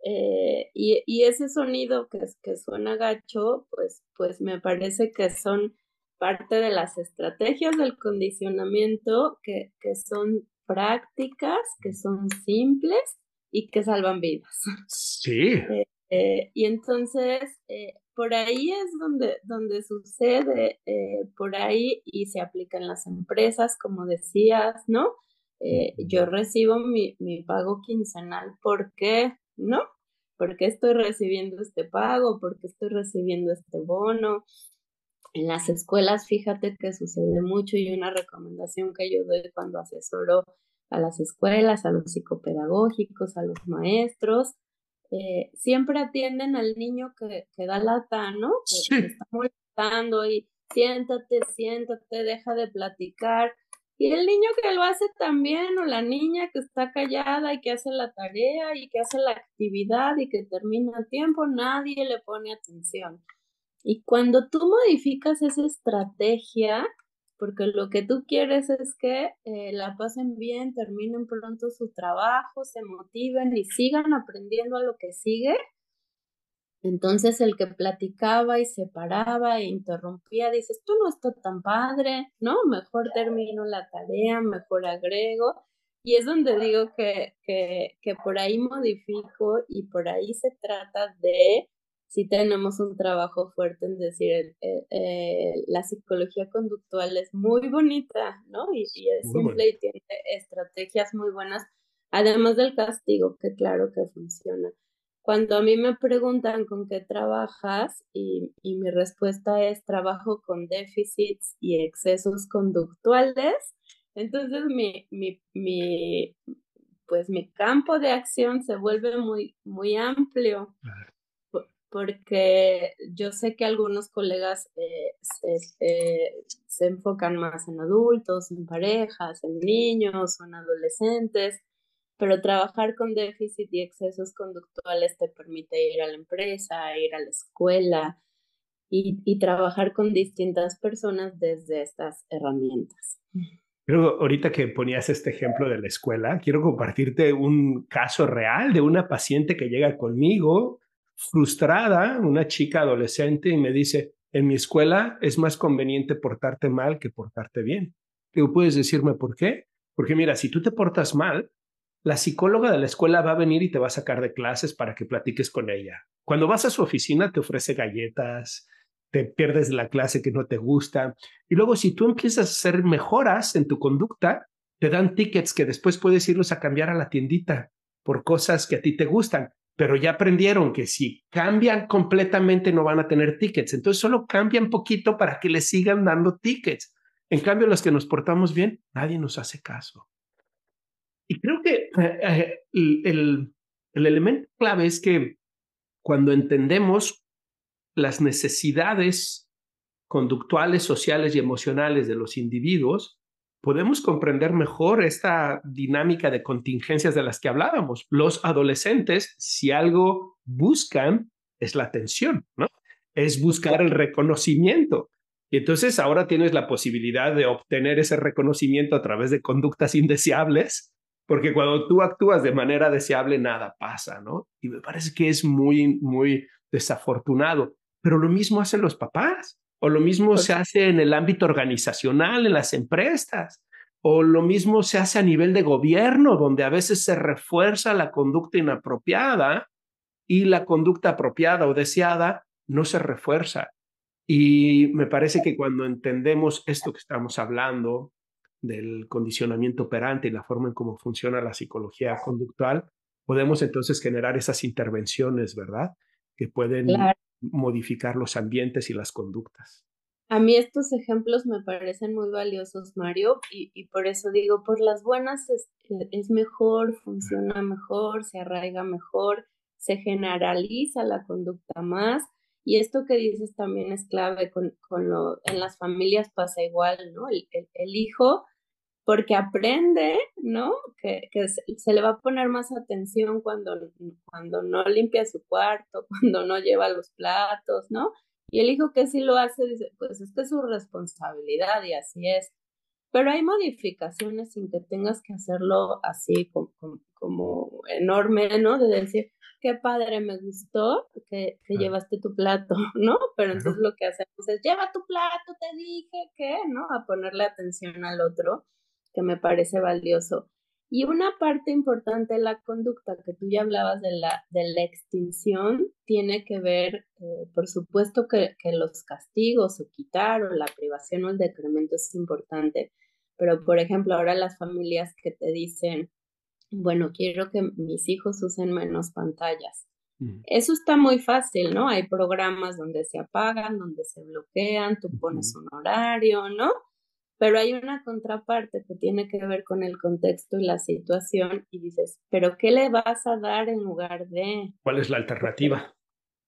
Eh, y, y, ese sonido que, que suena gacho, pues, pues me parece que son parte de las estrategias del condicionamiento que, que son prácticas, que son simples y que salvan vidas. Sí. Eh, eh, y entonces, por ahí es donde, donde sucede, eh, por ahí y se aplica en las empresas, como decías, ¿no? Eh, yo recibo mi, mi, pago quincenal, ¿por qué? ¿No? ¿Por qué estoy recibiendo este pago? ¿Por qué estoy recibiendo este bono? En las escuelas, fíjate que sucede mucho y una recomendación que yo doy cuando asesoro a las escuelas, a los psicopedagógicos, a los maestros, eh, siempre atienden al niño que, que da lata, ¿no? Que, está molestando y siéntate, siéntate, deja de platicar. Y el niño que lo hace también, o la niña que está callada y que hace la tarea y que hace la actividad y que termina a tiempo, nadie le pone atención. Y cuando tú modificas esa estrategia, porque lo que tú quieres es que eh, la pasen bien, terminen pronto su trabajo, se motiven y sigan aprendiendo a lo que sigue. Entonces el que platicaba y se paraba e interrumpía, dices, tú no estás tan padre, ¿no? Mejor termino la tarea, mejor agrego. Y es donde digo que, que, que por ahí modifico y por ahí se trata de sí tenemos un trabajo fuerte en decir, eh, la psicología conductual es muy bonita, ¿no? Y, es simple y tiene estrategias muy buenas, además del castigo, que claro que funciona. Cuando a mí me preguntan con qué trabajas y, y mi respuesta es trabajo con déficits y excesos conductuales, entonces mi, mi, mi, pues mi campo de acción se vuelve muy, muy amplio porque yo sé que algunos colegas eh, se, enfocan más en adultos, en parejas, en niños en adolescentes, pero trabajar con déficit y excesos conductuales te permite ir a la empresa, ir a la escuela y, y trabajar con distintas personas desde estas herramientas. Pero ahorita que ponías este ejemplo de la escuela, quiero compartirte un caso real de una paciente que llega conmigo frustrada, una chica adolescente, y me dice, en mi escuela es más conveniente portarte mal que portarte bien. Digo, ¿puedes decirme por qué? Porque mira, si tú te portas mal, la psicóloga de la escuela va a venir y te va a sacar de clases para que platiques con ella. Cuando vas a su oficina te ofrece galletas, te pierdes la clase que no te gusta. Y luego si tú empiezas a hacer mejoras en tu conducta, te dan tickets que después puedes irlos a cambiar a la tiendita por cosas que a ti te gustan pero ya aprendieron que si cambian completamente no van a tener tickets. Entonces solo cambian poquito para que les sigan dando tickets. En cambio, los que nos portamos bien, nadie nos hace caso. Y creo que eh, eh, el, el elemento clave es que cuando entendemos las necesidades conductuales, sociales y emocionales de los individuos, podemos comprender mejor esta dinámica de contingencias de las que hablábamos. Los adolescentes, si algo buscan, es la atención, ¿no? Es buscar el reconocimiento. Y entonces ahora tienes la posibilidad de obtener ese reconocimiento a través de conductas indeseables, porque cuando tú actúas de manera deseable, nada pasa, ¿no? Y me parece que es muy, muy desafortunado. Pero lo mismo hacen los papás. O lo mismo se hace en el ámbito organizacional, en las empresas. O lo mismo se hace a nivel de gobierno, donde a veces se refuerza la conducta inapropiada y la conducta apropiada o deseada no se refuerza. Y me parece que cuando entendemos esto que estamos hablando del condicionamiento operante y la forma en cómo funciona la psicología conductual, podemos entonces generar esas intervenciones, ¿verdad? que pueden modificar los ambientes y las conductas. A mí estos ejemplos me parecen muy valiosos, Mario, y, por eso digo, por las buenas es, es, mejor, funciona mejor, se arraiga mejor, se generaliza la conducta más, y esto que dices también es clave, con, con lo, en las familias pasa igual, ¿no? El, el, hijo, porque aprende, ¿no? Que, que se, le va a poner más atención cuando, cuando no limpia su cuarto, cuando no lleva los platos, ¿no? Y el hijo que sí lo hace dice, pues es que es su responsabilidad y así es. Pero hay modificaciones sin que tengas que hacerlo así como, enorme, ¿no? De decir, qué padre, me gustó que, que llevaste tu plato, ¿no? Pero entonces lo que hacemos es, lleva tu plato, te dije que, ¿no? A ponerle atención al otro, que me parece valioso. Y una parte importante de la conducta que tú ya hablabas de la, de la extinción tiene que ver, eh, por supuesto que, que, los castigos o quitar o la privación o el decremento es importante, pero por ejemplo ahora las familias que te dicen, bueno, quiero que mis hijos usen menos pantallas. Eso está muy fácil, ¿no? Hay programas donde se apagan, donde se bloquean, tú pones un horario, ¿no? Pero hay una contraparte que tiene que ver con el contexto y la situación y dices, pero ¿qué le vas a dar en lugar de? ¿Cuál es la alternativa?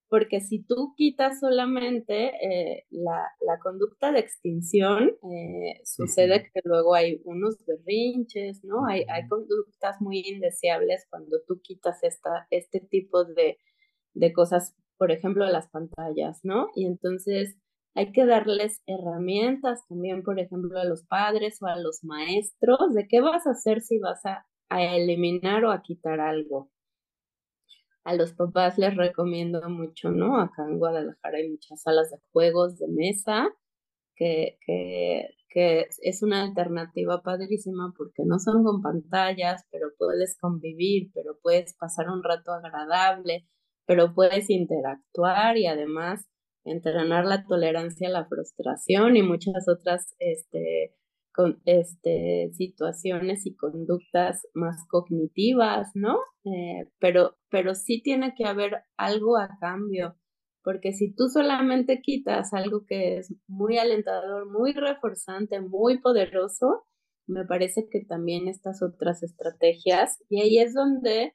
Porque si tú quitas solamente eh, la, la, conducta de extinción, eh, sucede que luego hay unos berrinches, ¿no? hay, hay conductas muy indeseables cuando tú quitas esta, este tipo de, de cosas, por ejemplo, las pantallas, ¿no? Y entonces hay que darles herramientas también, por ejemplo, a los padres o a los maestros de qué vas a hacer si vas a, eliminar o a quitar algo. A los papás les recomiendo mucho, ¿no? Acá en Guadalajara hay muchas salas de juegos de mesa que, que, que es una alternativa padrísima porque no son con pantallas, pero puedes convivir, pero puedes pasar un rato agradable, pero puedes interactuar y además entrenar la tolerancia a la frustración y muchas otras este, con, este, situaciones y conductas más cognitivas, ¿no? Eh, pero, pero sí tiene que haber algo a cambio, porque si tú solamente quitas algo que es muy alentador, muy reforzante, muy poderoso, me parece que también estas otras estrategias, y ahí es donde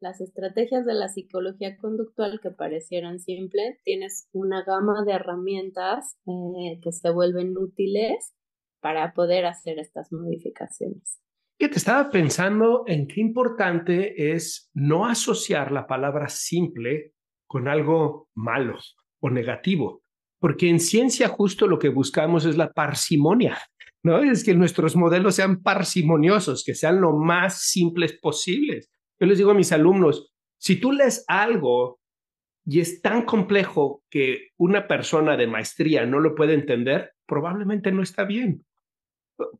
las estrategias de la psicología conductual que parecieran simples, tienes una gama de herramientas eh, que se vuelven útiles para poder hacer estas modificaciones. Que te estaba pensando en qué importante es no asociar la palabra simple con algo malo o negativo, porque en ciencia justo lo que buscamos es la parsimonia, ¿no? Es que nuestros modelos sean parsimoniosos, que sean lo más simples posibles yo les digo a mis alumnos, si tú lees algo y es tan complejo que una persona de maestría no lo puede entender, probablemente no está bien.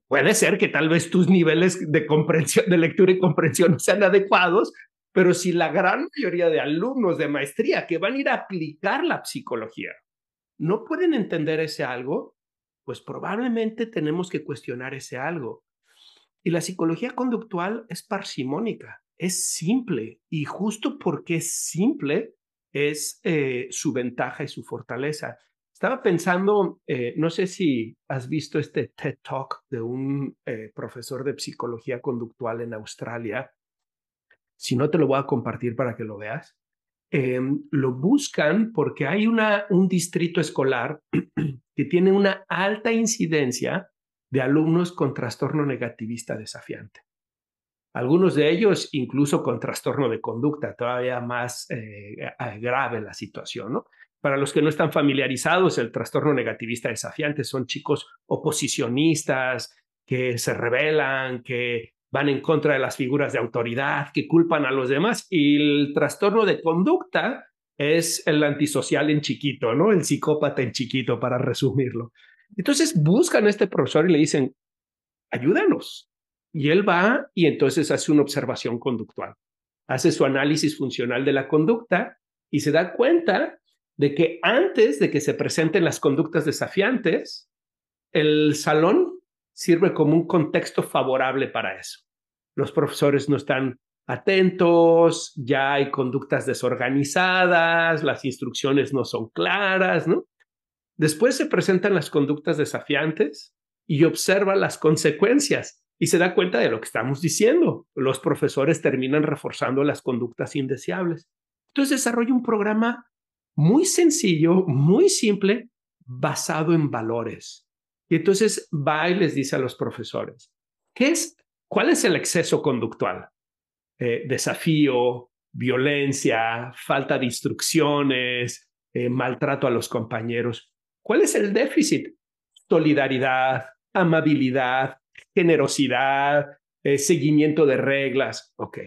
Puede ser que tal vez tus niveles de comprensión, de lectura y comprensión no sean adecuados, pero si la gran mayoría de alumnos de maestría que van a ir a aplicar la psicología no pueden entender ese algo, pues probablemente tenemos que cuestionar ese algo. Y la psicología conductual es parsimónica es simple y justo porque es simple es eh, su ventaja y su fortaleza. Estaba pensando, eh, no sé si has visto este TED Talk de un eh, profesor de psicología conductual en Australia. Si no, te lo voy a compartir para que lo veas. Em, lo buscan porque hay un distrito escolar que tiene una alta incidencia de alumnos con trastorno negativista desafiante. Algunos de ellos incluso con trastorno de conducta, todavía más eh, grave la situación, ¿no? Para los que no están familiarizados, el trastorno negativista desafiante son chicos oposicionistas que se rebelan, que van en contra de las figuras de autoridad, que culpan a los demás. Y el trastorno de conducta es el antisocial en chiquito, ¿no? El psicópata en chiquito, para resumirlo. Entonces buscan a este profesor y le dicen, ayúdanos, y él va y entonces hace una observación conductual, hace su análisis funcional de la conducta y se da cuenta de que antes de que se presenten las conductas desafiantes, el salón sirve como un contexto favorable para eso. Los profesores no están atentos, ya hay conductas desorganizadas, las instrucciones no son claras, ¿no? Después se presentan las conductas desafiantes y observa las consecuencias y se da cuenta de lo que estamos diciendo. Los profesores terminan reforzando las conductas indeseables. Entonces desarrolla un programa muy sencillo, muy simple, basado en valores. Y entonces va y les dice a los profesores, ¿qué es, ¿cuál es el exceso conductual? Eh, desafío, violencia, falta de instrucciones, eh, maltrato a los compañeros. ¿Cuál es el déficit? Solidaridad, amabilidad, generosidad, eh, seguimiento de reglas. Ok.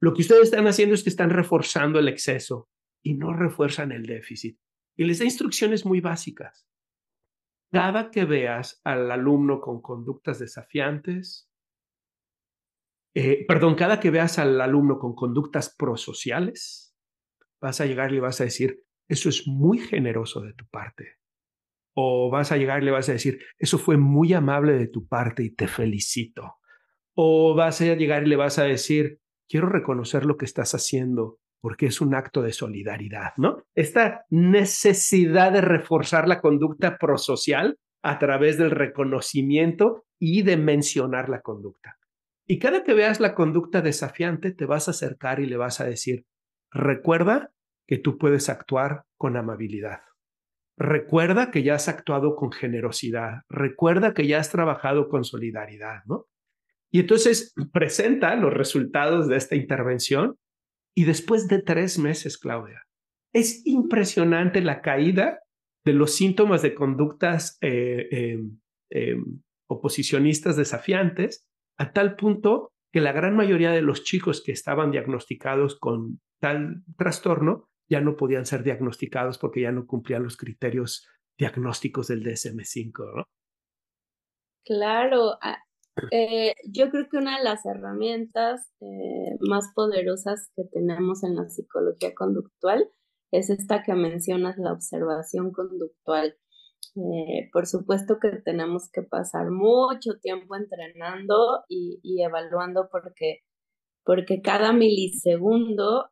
Lo que ustedes están haciendo es que están reforzando el exceso y no refuerzan el déficit. Y les da instrucciones muy básicas. Cada que veas al alumno con conductas desafiantes, eh, perdón, cada que veas al alumno con conductas prosociales, vas a llegar y vas a decir, eso es muy generoso de tu parte. O vas a llegar y le vas a decir, eso fue muy amable de tu parte y te felicito. O vas a llegar y le vas a decir, quiero reconocer lo que estás haciendo porque es un acto de solidaridad, ¿no? Esta necesidad de reforzar la conducta prosocial a través del reconocimiento y de mencionar la conducta. Y cada que veas la conducta desafiante, te vas a acercar y le vas a decir, recuerda que tú puedes actuar con amabilidad. Recuerda que ya has actuado con generosidad. Recuerda que ya has trabajado con solidaridad, ¿no? Y entonces presenta los resultados de esta intervención y después de tres meses, Claudia, es impresionante la caída de los síntomas de conductas eh, em, em, oposicionistas desafiantes, a tal punto que la gran mayoría de los chicos que estaban diagnosticados con tal trastorno ya no podían ser diagnosticados porque ya no cumplían los criterios diagnósticos del DSM-5, ¿no? Claro, eh, yo creo que una de las herramientas eh, más poderosas que tenemos en la psicología conductual es esta que mencionas, la observación conductual. Eh, por supuesto que tenemos que pasar mucho tiempo entrenando y, evaluando porque, porque cada milisegundo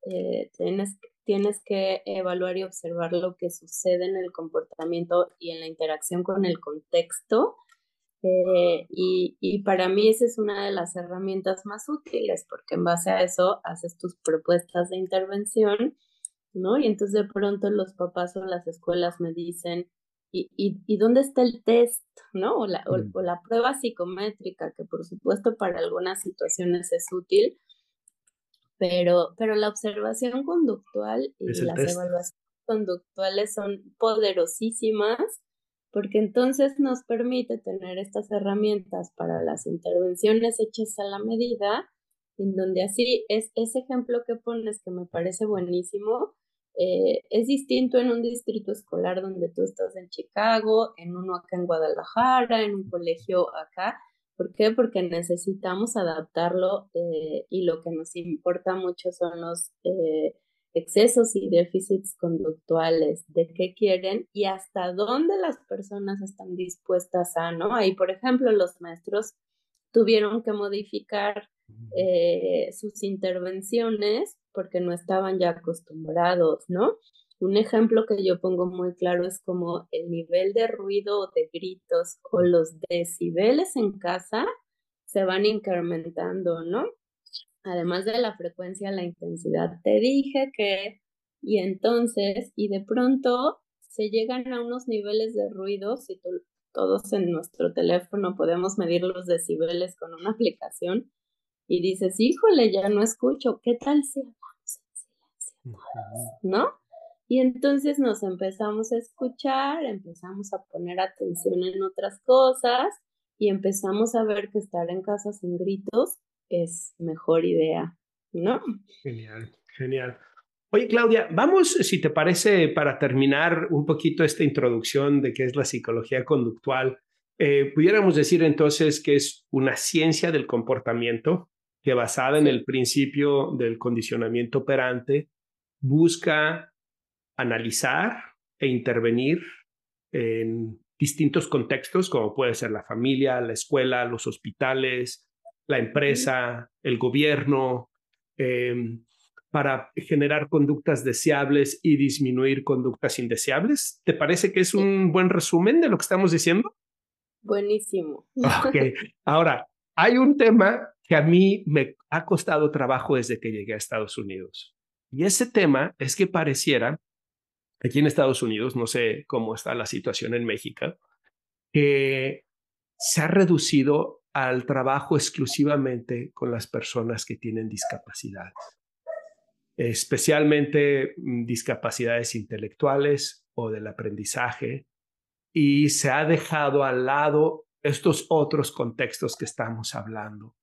tienes, tienes que evaluar y observar lo que sucede en el comportamiento y en la interacción con el contexto eh, y, y, para mí esa es una de las herramientas más útiles porque en base a eso haces tus propuestas de intervención, ¿no? Y entonces de pronto los papás o las escuelas me dicen, ¿y, y, y dónde está el test, ¿no? O la, mm. o, la prueba psicométrica, que por supuesto para algunas situaciones es útil, pero, pero la observación conductual y las evaluaciones conductuales son poderosísimas porque entonces nos permite tener estas herramientas para las intervenciones hechas a la medida, en donde así es ese ejemplo que pones que me parece buenísimo. Eh, es distinto en un distrito escolar donde tú estás en Chicago, en uno acá en Guadalajara, en un colegio acá. ¿Por qué? Porque necesitamos adaptarlo eh, y lo que nos importa mucho son los eh, excesos y déficits conductuales, de qué quieren y hasta dónde las personas están dispuestas a, ¿no? Ahí, por ejemplo, los maestros tuvieron que modificar eh, sus intervenciones porque no estaban ya acostumbrados, ¿no? Un ejemplo que yo pongo muy claro es como el nivel de ruido o de gritos o los decibeles en casa se van incrementando, ¿no? además de la frecuencia, la intensidad. Te dije que, y entonces, y de pronto se llegan a unos niveles de ruido, si todos en nuestro teléfono podemos medir los decibeles con una aplicación, y dices, híjole, ya no escucho, ¿qué tal si hablamos en silencio? ¿No? Y entonces nos empezamos a escuchar, empezamos a poner atención en otras cosas y empezamos a ver que estar en casa sin gritos es mejor idea, ¿no? Genial, genial. Oye, Claudia, vamos, si te parece, para terminar un poquito esta introducción de qué es la psicología conductual, eh, pudiéramos decir entonces que es una ciencia del comportamiento que basada en el principio del condicionamiento operante busca analizar e intervenir en distintos contextos, como puede ser la familia, la escuela, los hospitales, la empresa, el gobierno, em, para generar conductas deseables y disminuir conductas indeseables. ¿Te parece que es un buen resumen de lo que estamos diciendo? Buenísimo. Ok, ahora, hay un tema que a mí me ha costado trabajo desde que llegué a Estados Unidos. Y ese tema es que pareciera, aquí en Estados Unidos, no sé cómo está la situación en México, que se ha reducido al trabajo exclusivamente con las personas que tienen discapacidades, especialmente mm, discapacidades intelectuales o del aprendizaje, y se ha dejado al lado estos otros contextos que estamos hablando.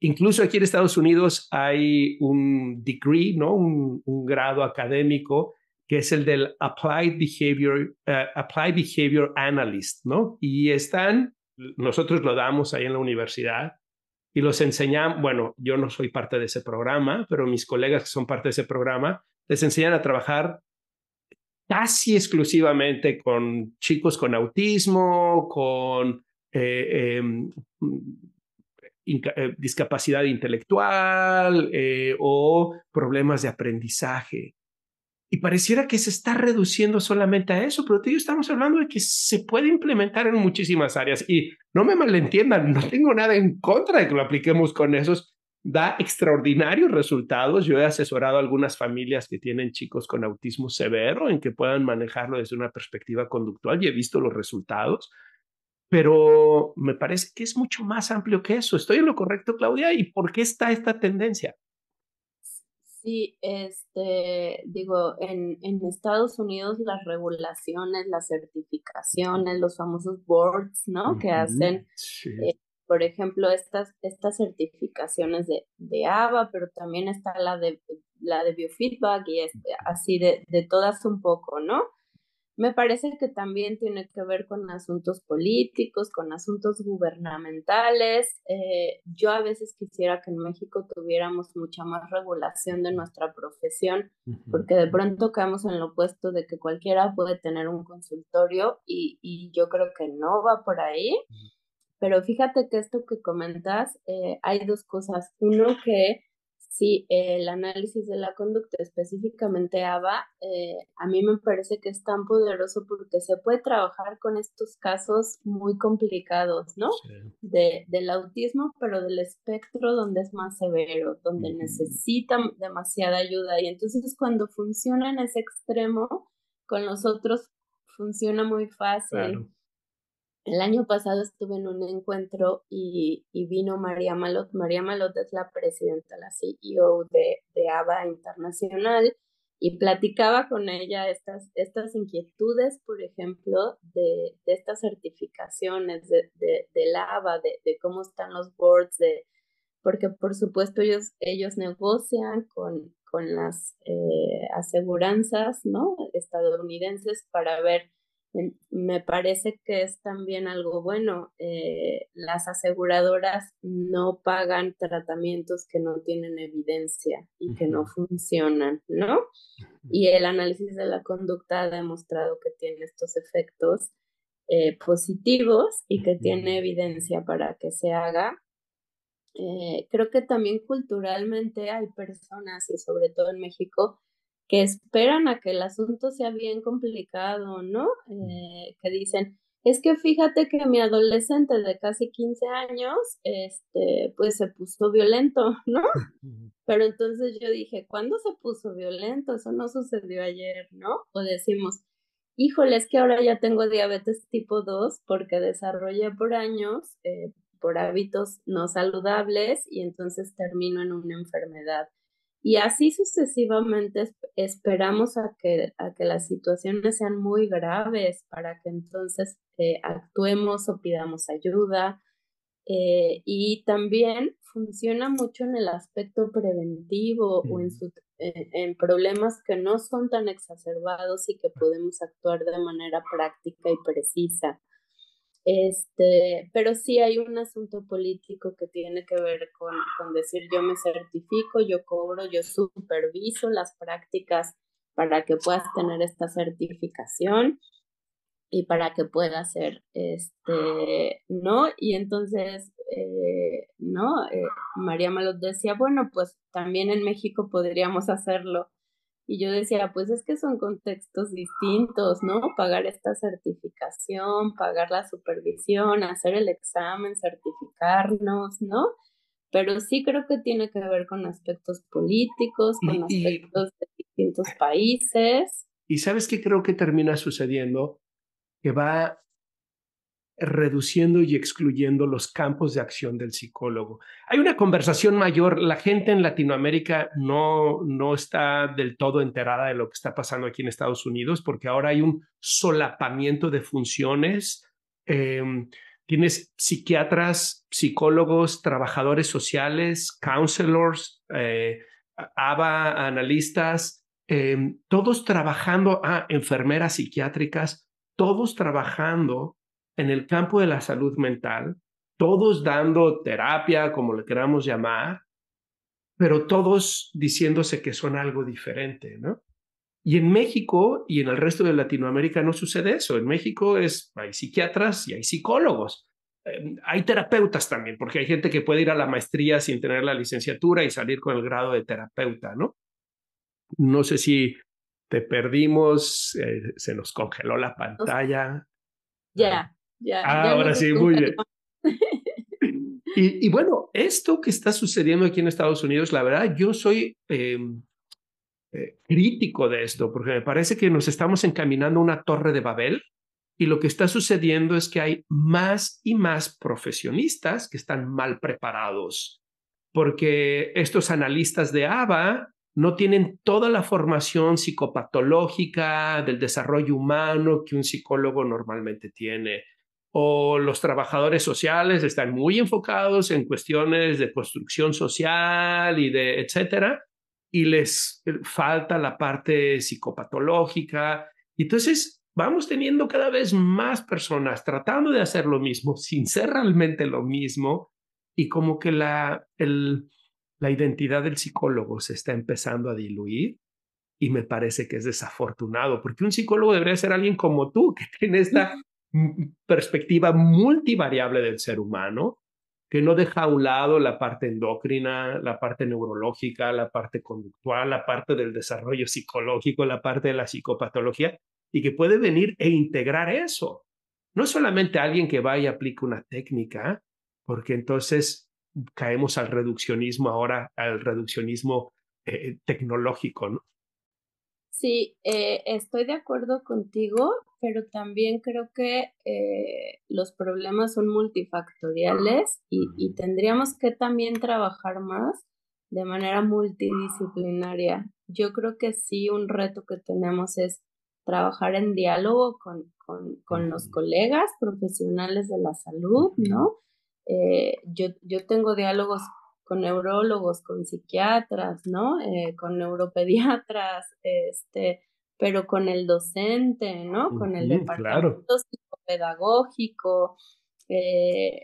Incluso aquí en Estados Unidos hay un degree, ¿no? un, grado académico que es el del Applied Behavior, eh, Applied Behavior Analyst, ¿no? Y están, nosotros lo damos ahí en la universidad y los enseñamos, bueno, yo no soy parte de ese programa, pero mis colegas que son parte de ese programa, les enseñan a trabajar casi exclusivamente con chicos con autismo, con eh, em, eh, discapacidad intelectual eh, o problemas de aprendizaje. Y pareciera que se está reduciendo solamente a eso, pero tú estamos hablando de que se puede implementar en muchísimas áreas. Y no me malentiendan, no tengo nada en contra de que lo apliquemos con esos. Da extraordinarios resultados. Yo he asesorado a algunas familias que tienen chicos con autismo severo en que puedan manejarlo desde una perspectiva conductual y he visto los resultados pero me parece que es mucho más amplio que eso. ¿Estoy en lo correcto, Claudia? ¿Y por qué está esta tendencia? Sí, este, digo, en, en Estados Unidos las regulaciones, las certificaciones, los famosos boards, ¿no? Que hacen, eh, por ejemplo, estas, estas certificaciones de, de ABA, pero también está la de, la de biofeedback y así de, de todas un poco, ¿no? Me parece que también tiene que ver con asuntos políticos, con asuntos gubernamentales. Eh, yo a veces quisiera que en México tuviéramos mucha más regulación de nuestra profesión, porque de pronto caemos en lo opuesto de que cualquiera puede tener un consultorio y, y yo creo que no va por ahí. Pero fíjate que esto que comentas, eh, hay dos cosas. Uno que Sí, el análisis de la conducta, específicamente ABA, eh, a mí me parece que es tan poderoso porque se puede trabajar con estos casos muy complicados, ¿no? De, del autismo, pero del espectro donde es más severo, donde necesita demasiada ayuda. Y entonces cuando funciona en ese extremo, con los otros funciona muy fácil. El año pasado estuve en un encuentro y, vino María Malot. María Malot es la presidenta, la CEO de, de ABA Internacional y platicaba con ella estas, estas inquietudes, por ejemplo, de, estas certificaciones de, de, del ABA, de, cómo están los boards, de, porque por supuesto ellos, ellos negocian con, con las eh, aseguranzas ¿no? estadounidenses para ver me parece que es también algo bueno. Eh, las aseguradoras no pagan tratamientos que no tienen evidencia y que no funcionan, ¿no? Y el análisis de la conducta ha demostrado que tiene estos efectos eh, positivos y que tiene evidencia para que se haga. Eh, creo que también culturalmente hay personas, y sobre todo en México, que esperan a que el asunto sea bien complicado, ¿no? Eh, que dicen, es que fíjate que mi adolescente de casi 15 años, este, pues se puso violento, ¿no? Pero entonces yo dije, ¿cuándo se puso violento? Eso no sucedió ayer, ¿no? O decimos, híjole, es que ahora ya tengo diabetes tipo 2 porque desarrollé por años, eh, por hábitos no saludables y entonces termino en una enfermedad y así sucesivamente esperamos a que, a que las situaciones sean muy graves para que entonces eh, actuemos o pidamos ayuda. Eh, y también funciona mucho en el aspecto preventivo o en, en problemas que no son tan exacerbados y que podemos actuar de manera práctica y precisa. Este, pero sí hay un asunto político que tiene que ver con, con decir yo me certifico, yo cobro, yo superviso las prácticas para que puedas tener esta certificación. y para que pueda ser, este, ¿no? Y entonces, eh, ¿no? Eh, María Malot decía, bueno, pues también en México podríamos hacerlo. Y yo decía, pues es que son contextos distintos, ¿no? Pagar esta certificación, pagar la supervisión, hacer el examen, certificarnos, ¿no? Pero sí creo que tiene que ver con aspectos políticos, con aspectos de distintos países. Y sabes qué creo que termina sucediendo? Que va reduciendo y excluyendo los campos de acción del psicólogo. Hay una conversación mayor, la gente en Latinoamérica no, no está del todo enterada de lo que está pasando aquí en Estados Unidos porque ahora hay un solapamiento de funciones. Em, tienes psiquiatras, psicólogos, trabajadores sociales, counselors, eh, ABA, analistas, em, todos trabajando, ah, enfermeras psiquiátricas, todos trabajando en el campo de la salud mental, todos dando terapia, como le queramos llamar, pero todos diciéndose que son algo diferente, ¿no? Y en México y en el resto de Latinoamérica no sucede eso. En México es, hay psiquiatras y hay psicólogos. Em, hay terapeutas también, porque hay gente que puede ir a la maestría sin tener la licenciatura y salir con el grado de terapeuta, ¿no? No sé si te perdimos, eh, se nos congeló la pantalla. Ya. Ah, ahora sí, muy bien. Y, bueno, esto que está sucediendo aquí en Estados Unidos, la verdad, yo soy em, eh, crítico de esto, porque me parece que nos estamos encaminando a una torre de Babel y lo que está sucediendo es que hay más y más profesionistas que están mal preparados, porque estos analistas de ABA no tienen toda la formación psicopatológica del desarrollo humano que un psicólogo normalmente tiene o los trabajadores sociales están muy enfocados en cuestiones de construcción social y de etcétera, y les falta la parte psicopatológica. Entonces, vamos teniendo cada vez más personas tratando de hacer lo mismo sin ser realmente lo mismo y como que la, el, la identidad del psicólogo se está empezando a diluir y me parece que es desafortunado porque un psicólogo debería ser alguien como tú que tiene esta perspectiva multivariable del ser humano, que no deja a un lado la parte endocrina, la parte neurológica, la parte conductual, la parte del desarrollo psicológico, la parte de la psicopatología, y que puede venir e integrar eso. No solamente alguien que va y aplica una técnica, porque entonces caemos al reduccionismo ahora, al reduccionismo eh, tecnológico, ¿no? Sí, eh, estoy de acuerdo contigo, pero también creo que eh, los problemas son multifactoriales y, tendríamos que también trabajar más de manera multidisciplinaria. Yo creo que sí, un reto que tenemos es trabajar en diálogo con, con, los colegas profesionales de la salud, ¿no? Eh, yo, yo tengo diálogos con neurólogos, con psiquiatras, ¿no? Eh, con neuropediatras, este, pero con el docente, ¿no? Con el departamento psicopedagógico. Eh,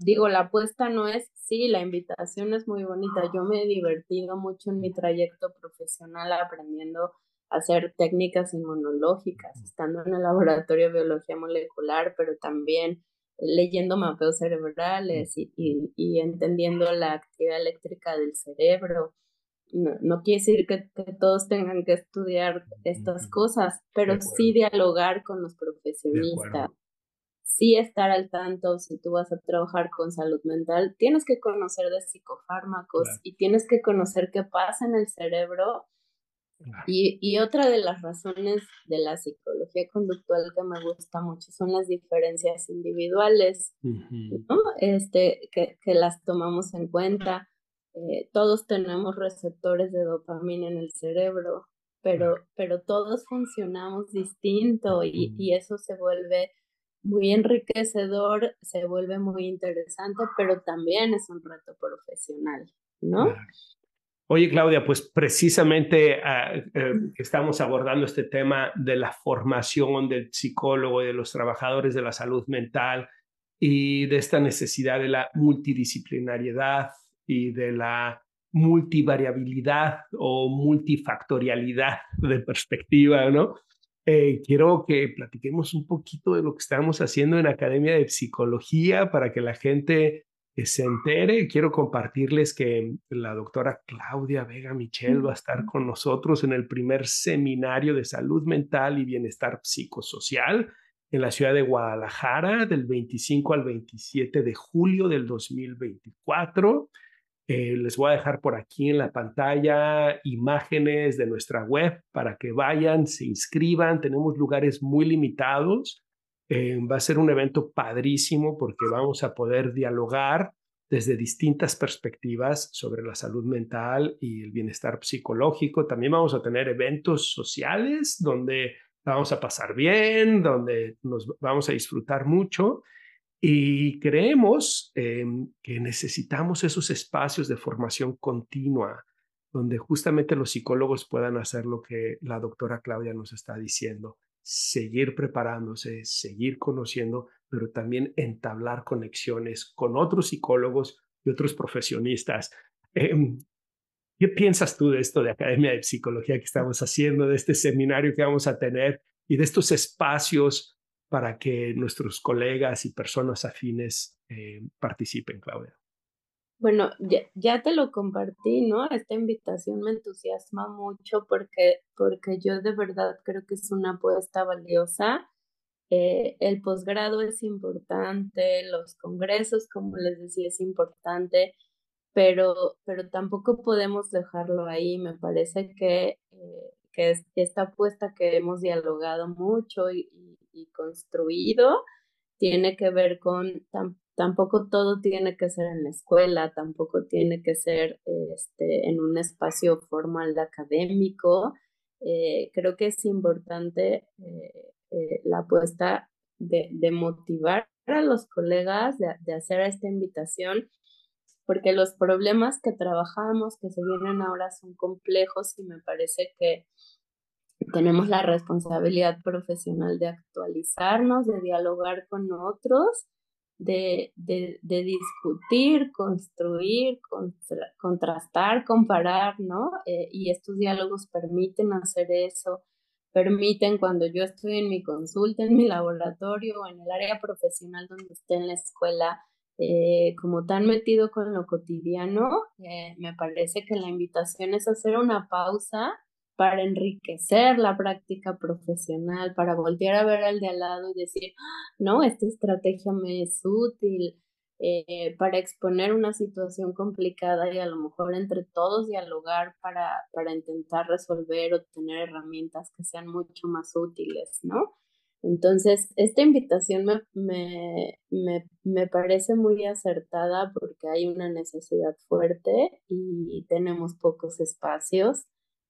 digo, la apuesta no es, sí, la invitación es muy bonita. Yo me he divertido mucho en mi trayecto profesional aprendiendo a hacer técnicas inmunológicas, estando en el laboratorio de biología molecular, pero también leyendo mapeos cerebrales y, entendiendo la actividad eléctrica del cerebro. No, quiere decir que, todos tengan que estudiar estas cosas, pero sí dialogar con los profesionistas, sí estar al tanto si tú vas a trabajar con salud mental, tienes que conocer de psicofármacos y tienes que conocer qué pasa en el cerebro y, otra de las razones de la psicología conductual que me gusta mucho son las diferencias individuales, ¿no? este, que, que, las tomamos en cuenta. Eh, todos tenemos receptores de dopamina en el cerebro, pero, pero todos funcionamos distinto y, y, eso se vuelve muy enriquecedor, se vuelve muy interesante, pero también es un reto profesional, ¿no? Oye, Claudia, pues precisamente ah, eh, estamos abordando este tema de la formación del psicólogo y de los trabajadores de la salud mental y de esta necesidad de la multidisciplinariedad y de la multivariabilidad o multifactorialidad de perspectiva, ¿no? eh, quiero que platiquemos un poquito de lo que estamos haciendo en Academia de Psicología para que la gente eh, se entere. Quiero compartirles que la doctora Claudia Vega Michel va a estar con nosotros en el primer seminario de salud mental y bienestar psicosocial en la ciudad de Guadalajara del 25 al 27 de julio del 2024. Eh, les voy a dejar por aquí en la pantalla imágenes de nuestra web para que vayan, se inscriban. Tenemos lugares muy limitados. Eh, va a ser un evento padrísimo porque vamos a poder dialogar desde distintas perspectivas sobre la salud mental y el bienestar psicológico. También vamos a tener eventos sociales donde vamos a pasar bien, donde nos vamos a disfrutar mucho y creemos em, que necesitamos esos espacios de formación continua, donde justamente los psicólogos puedan hacer lo que la doctora Claudia nos está diciendo, seguir preparándose, seguir conociendo, pero también entablar conexiones con otros psicólogos y otros profesionistas. Em, ¿Qué piensas tú de esto de Academia de Psicología que estamos haciendo, de este seminario que vamos a tener y de estos espacios para que nuestros colegas y personas afines eh, participen, Claudia? Bueno, ya, te lo compartí, ¿no? Esta invitación me entusiasma mucho porque, porque yo de verdad creo que es una apuesta valiosa. Eh, el posgrado es importante, los congresos, como les decía, es importante, pero, pero tampoco podemos dejarlo ahí. Me parece que, eh, que esta apuesta que hemos dialogado mucho y, construido tiene que ver con, tampoco todo tiene que ser en la escuela, tampoco tiene que ser este, en un espacio formal académico. Eh, creo que es importante eh, eh, la apuesta de, motivar a los colegas, de hacer esta invitación, porque los problemas que trabajamos, que se vienen ahora, son complejos y me parece que tenemos la responsabilidad profesional de actualizarnos, de dialogar con otros, de, de, discutir, construir, contrastar, comparar, ¿no? Eh, y estos diálogos permiten hacer eso, permiten cuando yo estoy en mi consulta, en mi laboratorio, en el área profesional donde esté en la escuela, eh, como tan metido con lo cotidiano, eh, me parece que la invitación es hacer una pausa para enriquecer la práctica profesional, para voltear a ver al de al lado y decir, ah, no, esta estrategia me es útil, eh, para exponer una situación complicada y a lo mejor entre todos dialogar para, para intentar resolver o tener herramientas que sean mucho más útiles, ¿no? Entonces, esta invitación me, me, me, me, parece muy acertada porque hay una necesidad fuerte y tenemos pocos espacios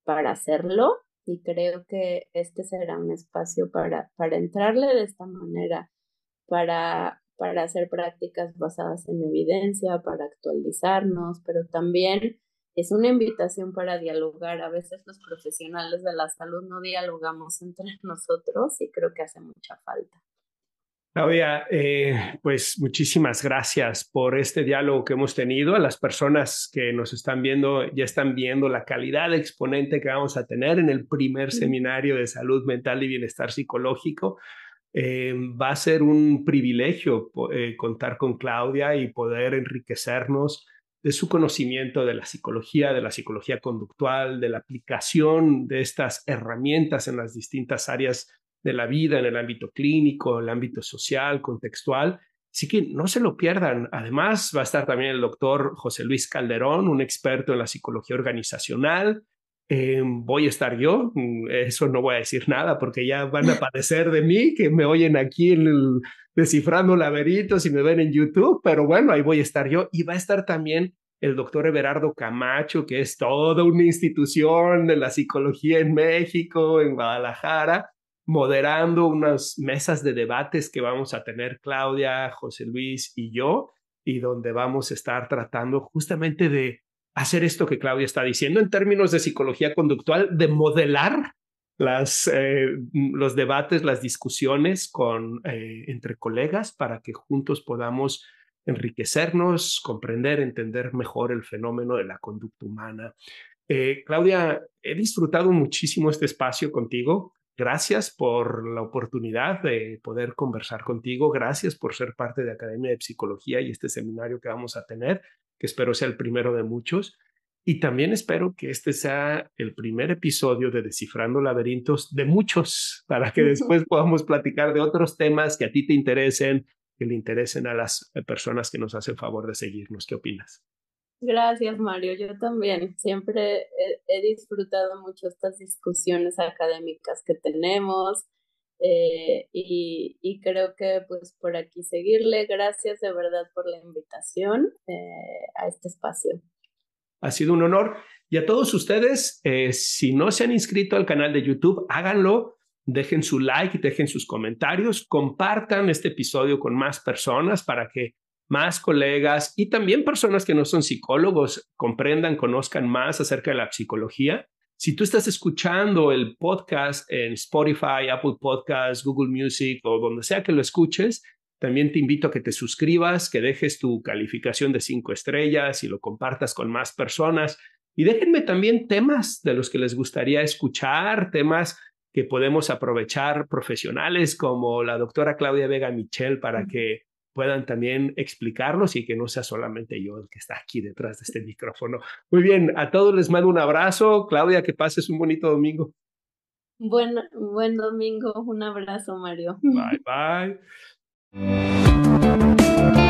para hacerlo y creo que este será un espacio para, para entrarle de esta manera, para, para hacer prácticas basadas en evidencia, para actualizarnos, pero también es una invitación para dialogar. A veces los profesionales de la salud no dialogamos entre nosotros y creo que hace mucha falta. Claudia, eh, pues muchísimas gracias por este diálogo que hemos tenido. A las personas que nos están viendo ya están viendo la calidad de exponente que vamos a tener en el primer seminario de salud mental y bienestar psicológico. Eh, va a ser un privilegio eh, contar con Claudia y poder enriquecernos de su conocimiento de la psicología, de la psicología conductual, de la aplicación de estas herramientas en las distintas áreas de la vida en el ámbito clínico, el ámbito social, contextual. Así que no se lo pierdan. Además, va a estar también el doctor José Luis Calderón, un experto en la psicología organizacional. Eh, voy a estar yo, mm, eso no voy a decir nada porque ya van a padecer de mí, que me oyen aquí en el, descifrando laberintos y me ven en YouTube, pero bueno, ahí voy a estar yo. Y va a estar también el doctor Everardo Camacho, que es toda una institución de la psicología en México, en Guadalajara moderando unas mesas de debates que vamos a tener Claudia, José Luis y yo, y donde vamos a estar tratando justamente de hacer esto que Claudia está diciendo en términos de psicología conductual, de modelar eh, los debates, las discusiones con, eh, entre colegas para que juntos podamos enriquecernos, comprender, entender mejor el fenómeno de la conducta humana. Eh, Claudia, he disfrutado muchísimo este espacio contigo gracias por la oportunidad de poder conversar contigo. Gracias por ser parte de Academia de Psicología y este seminario que vamos a tener, que espero sea el primero de muchos. Y también espero que este sea el primer episodio de Descifrando Laberintos de muchos, para que después podamos platicar de otros temas que a ti te interesen, que le interesen a las personas que nos hacen favor de seguirnos. ¿Qué opinas? Gracias, Mario. Yo también siempre he, disfrutado mucho estas discusiones académicas que tenemos eh, y, creo que pues por aquí seguirle. Gracias de verdad por la invitación eh, a este espacio. Ha sido un honor. Y a todos ustedes, eh, si no se han inscrito al canal de YouTube, háganlo. Dejen su like y dejen sus comentarios. Compartan este episodio con más personas para que más colegas y también personas que no son psicólogos comprendan, conozcan más acerca de la psicología. Si tú estás escuchando el podcast en Spotify, Apple Podcasts, Google Music o donde sea que lo escuches, también te invito a que te suscribas, que dejes tu calificación de cinco estrellas y lo compartas con más personas. Y déjenme también temas de los que les gustaría escuchar, temas que podemos aprovechar profesionales como la doctora Claudia Vega Michel para que puedan también explicarlos y que no sea solamente yo el que está aquí detrás de este micrófono. Muy bien, a todos les mando un abrazo. Claudia, que pases un bonito domingo. Buen, buen domingo, un abrazo, Mario. Bye, bye.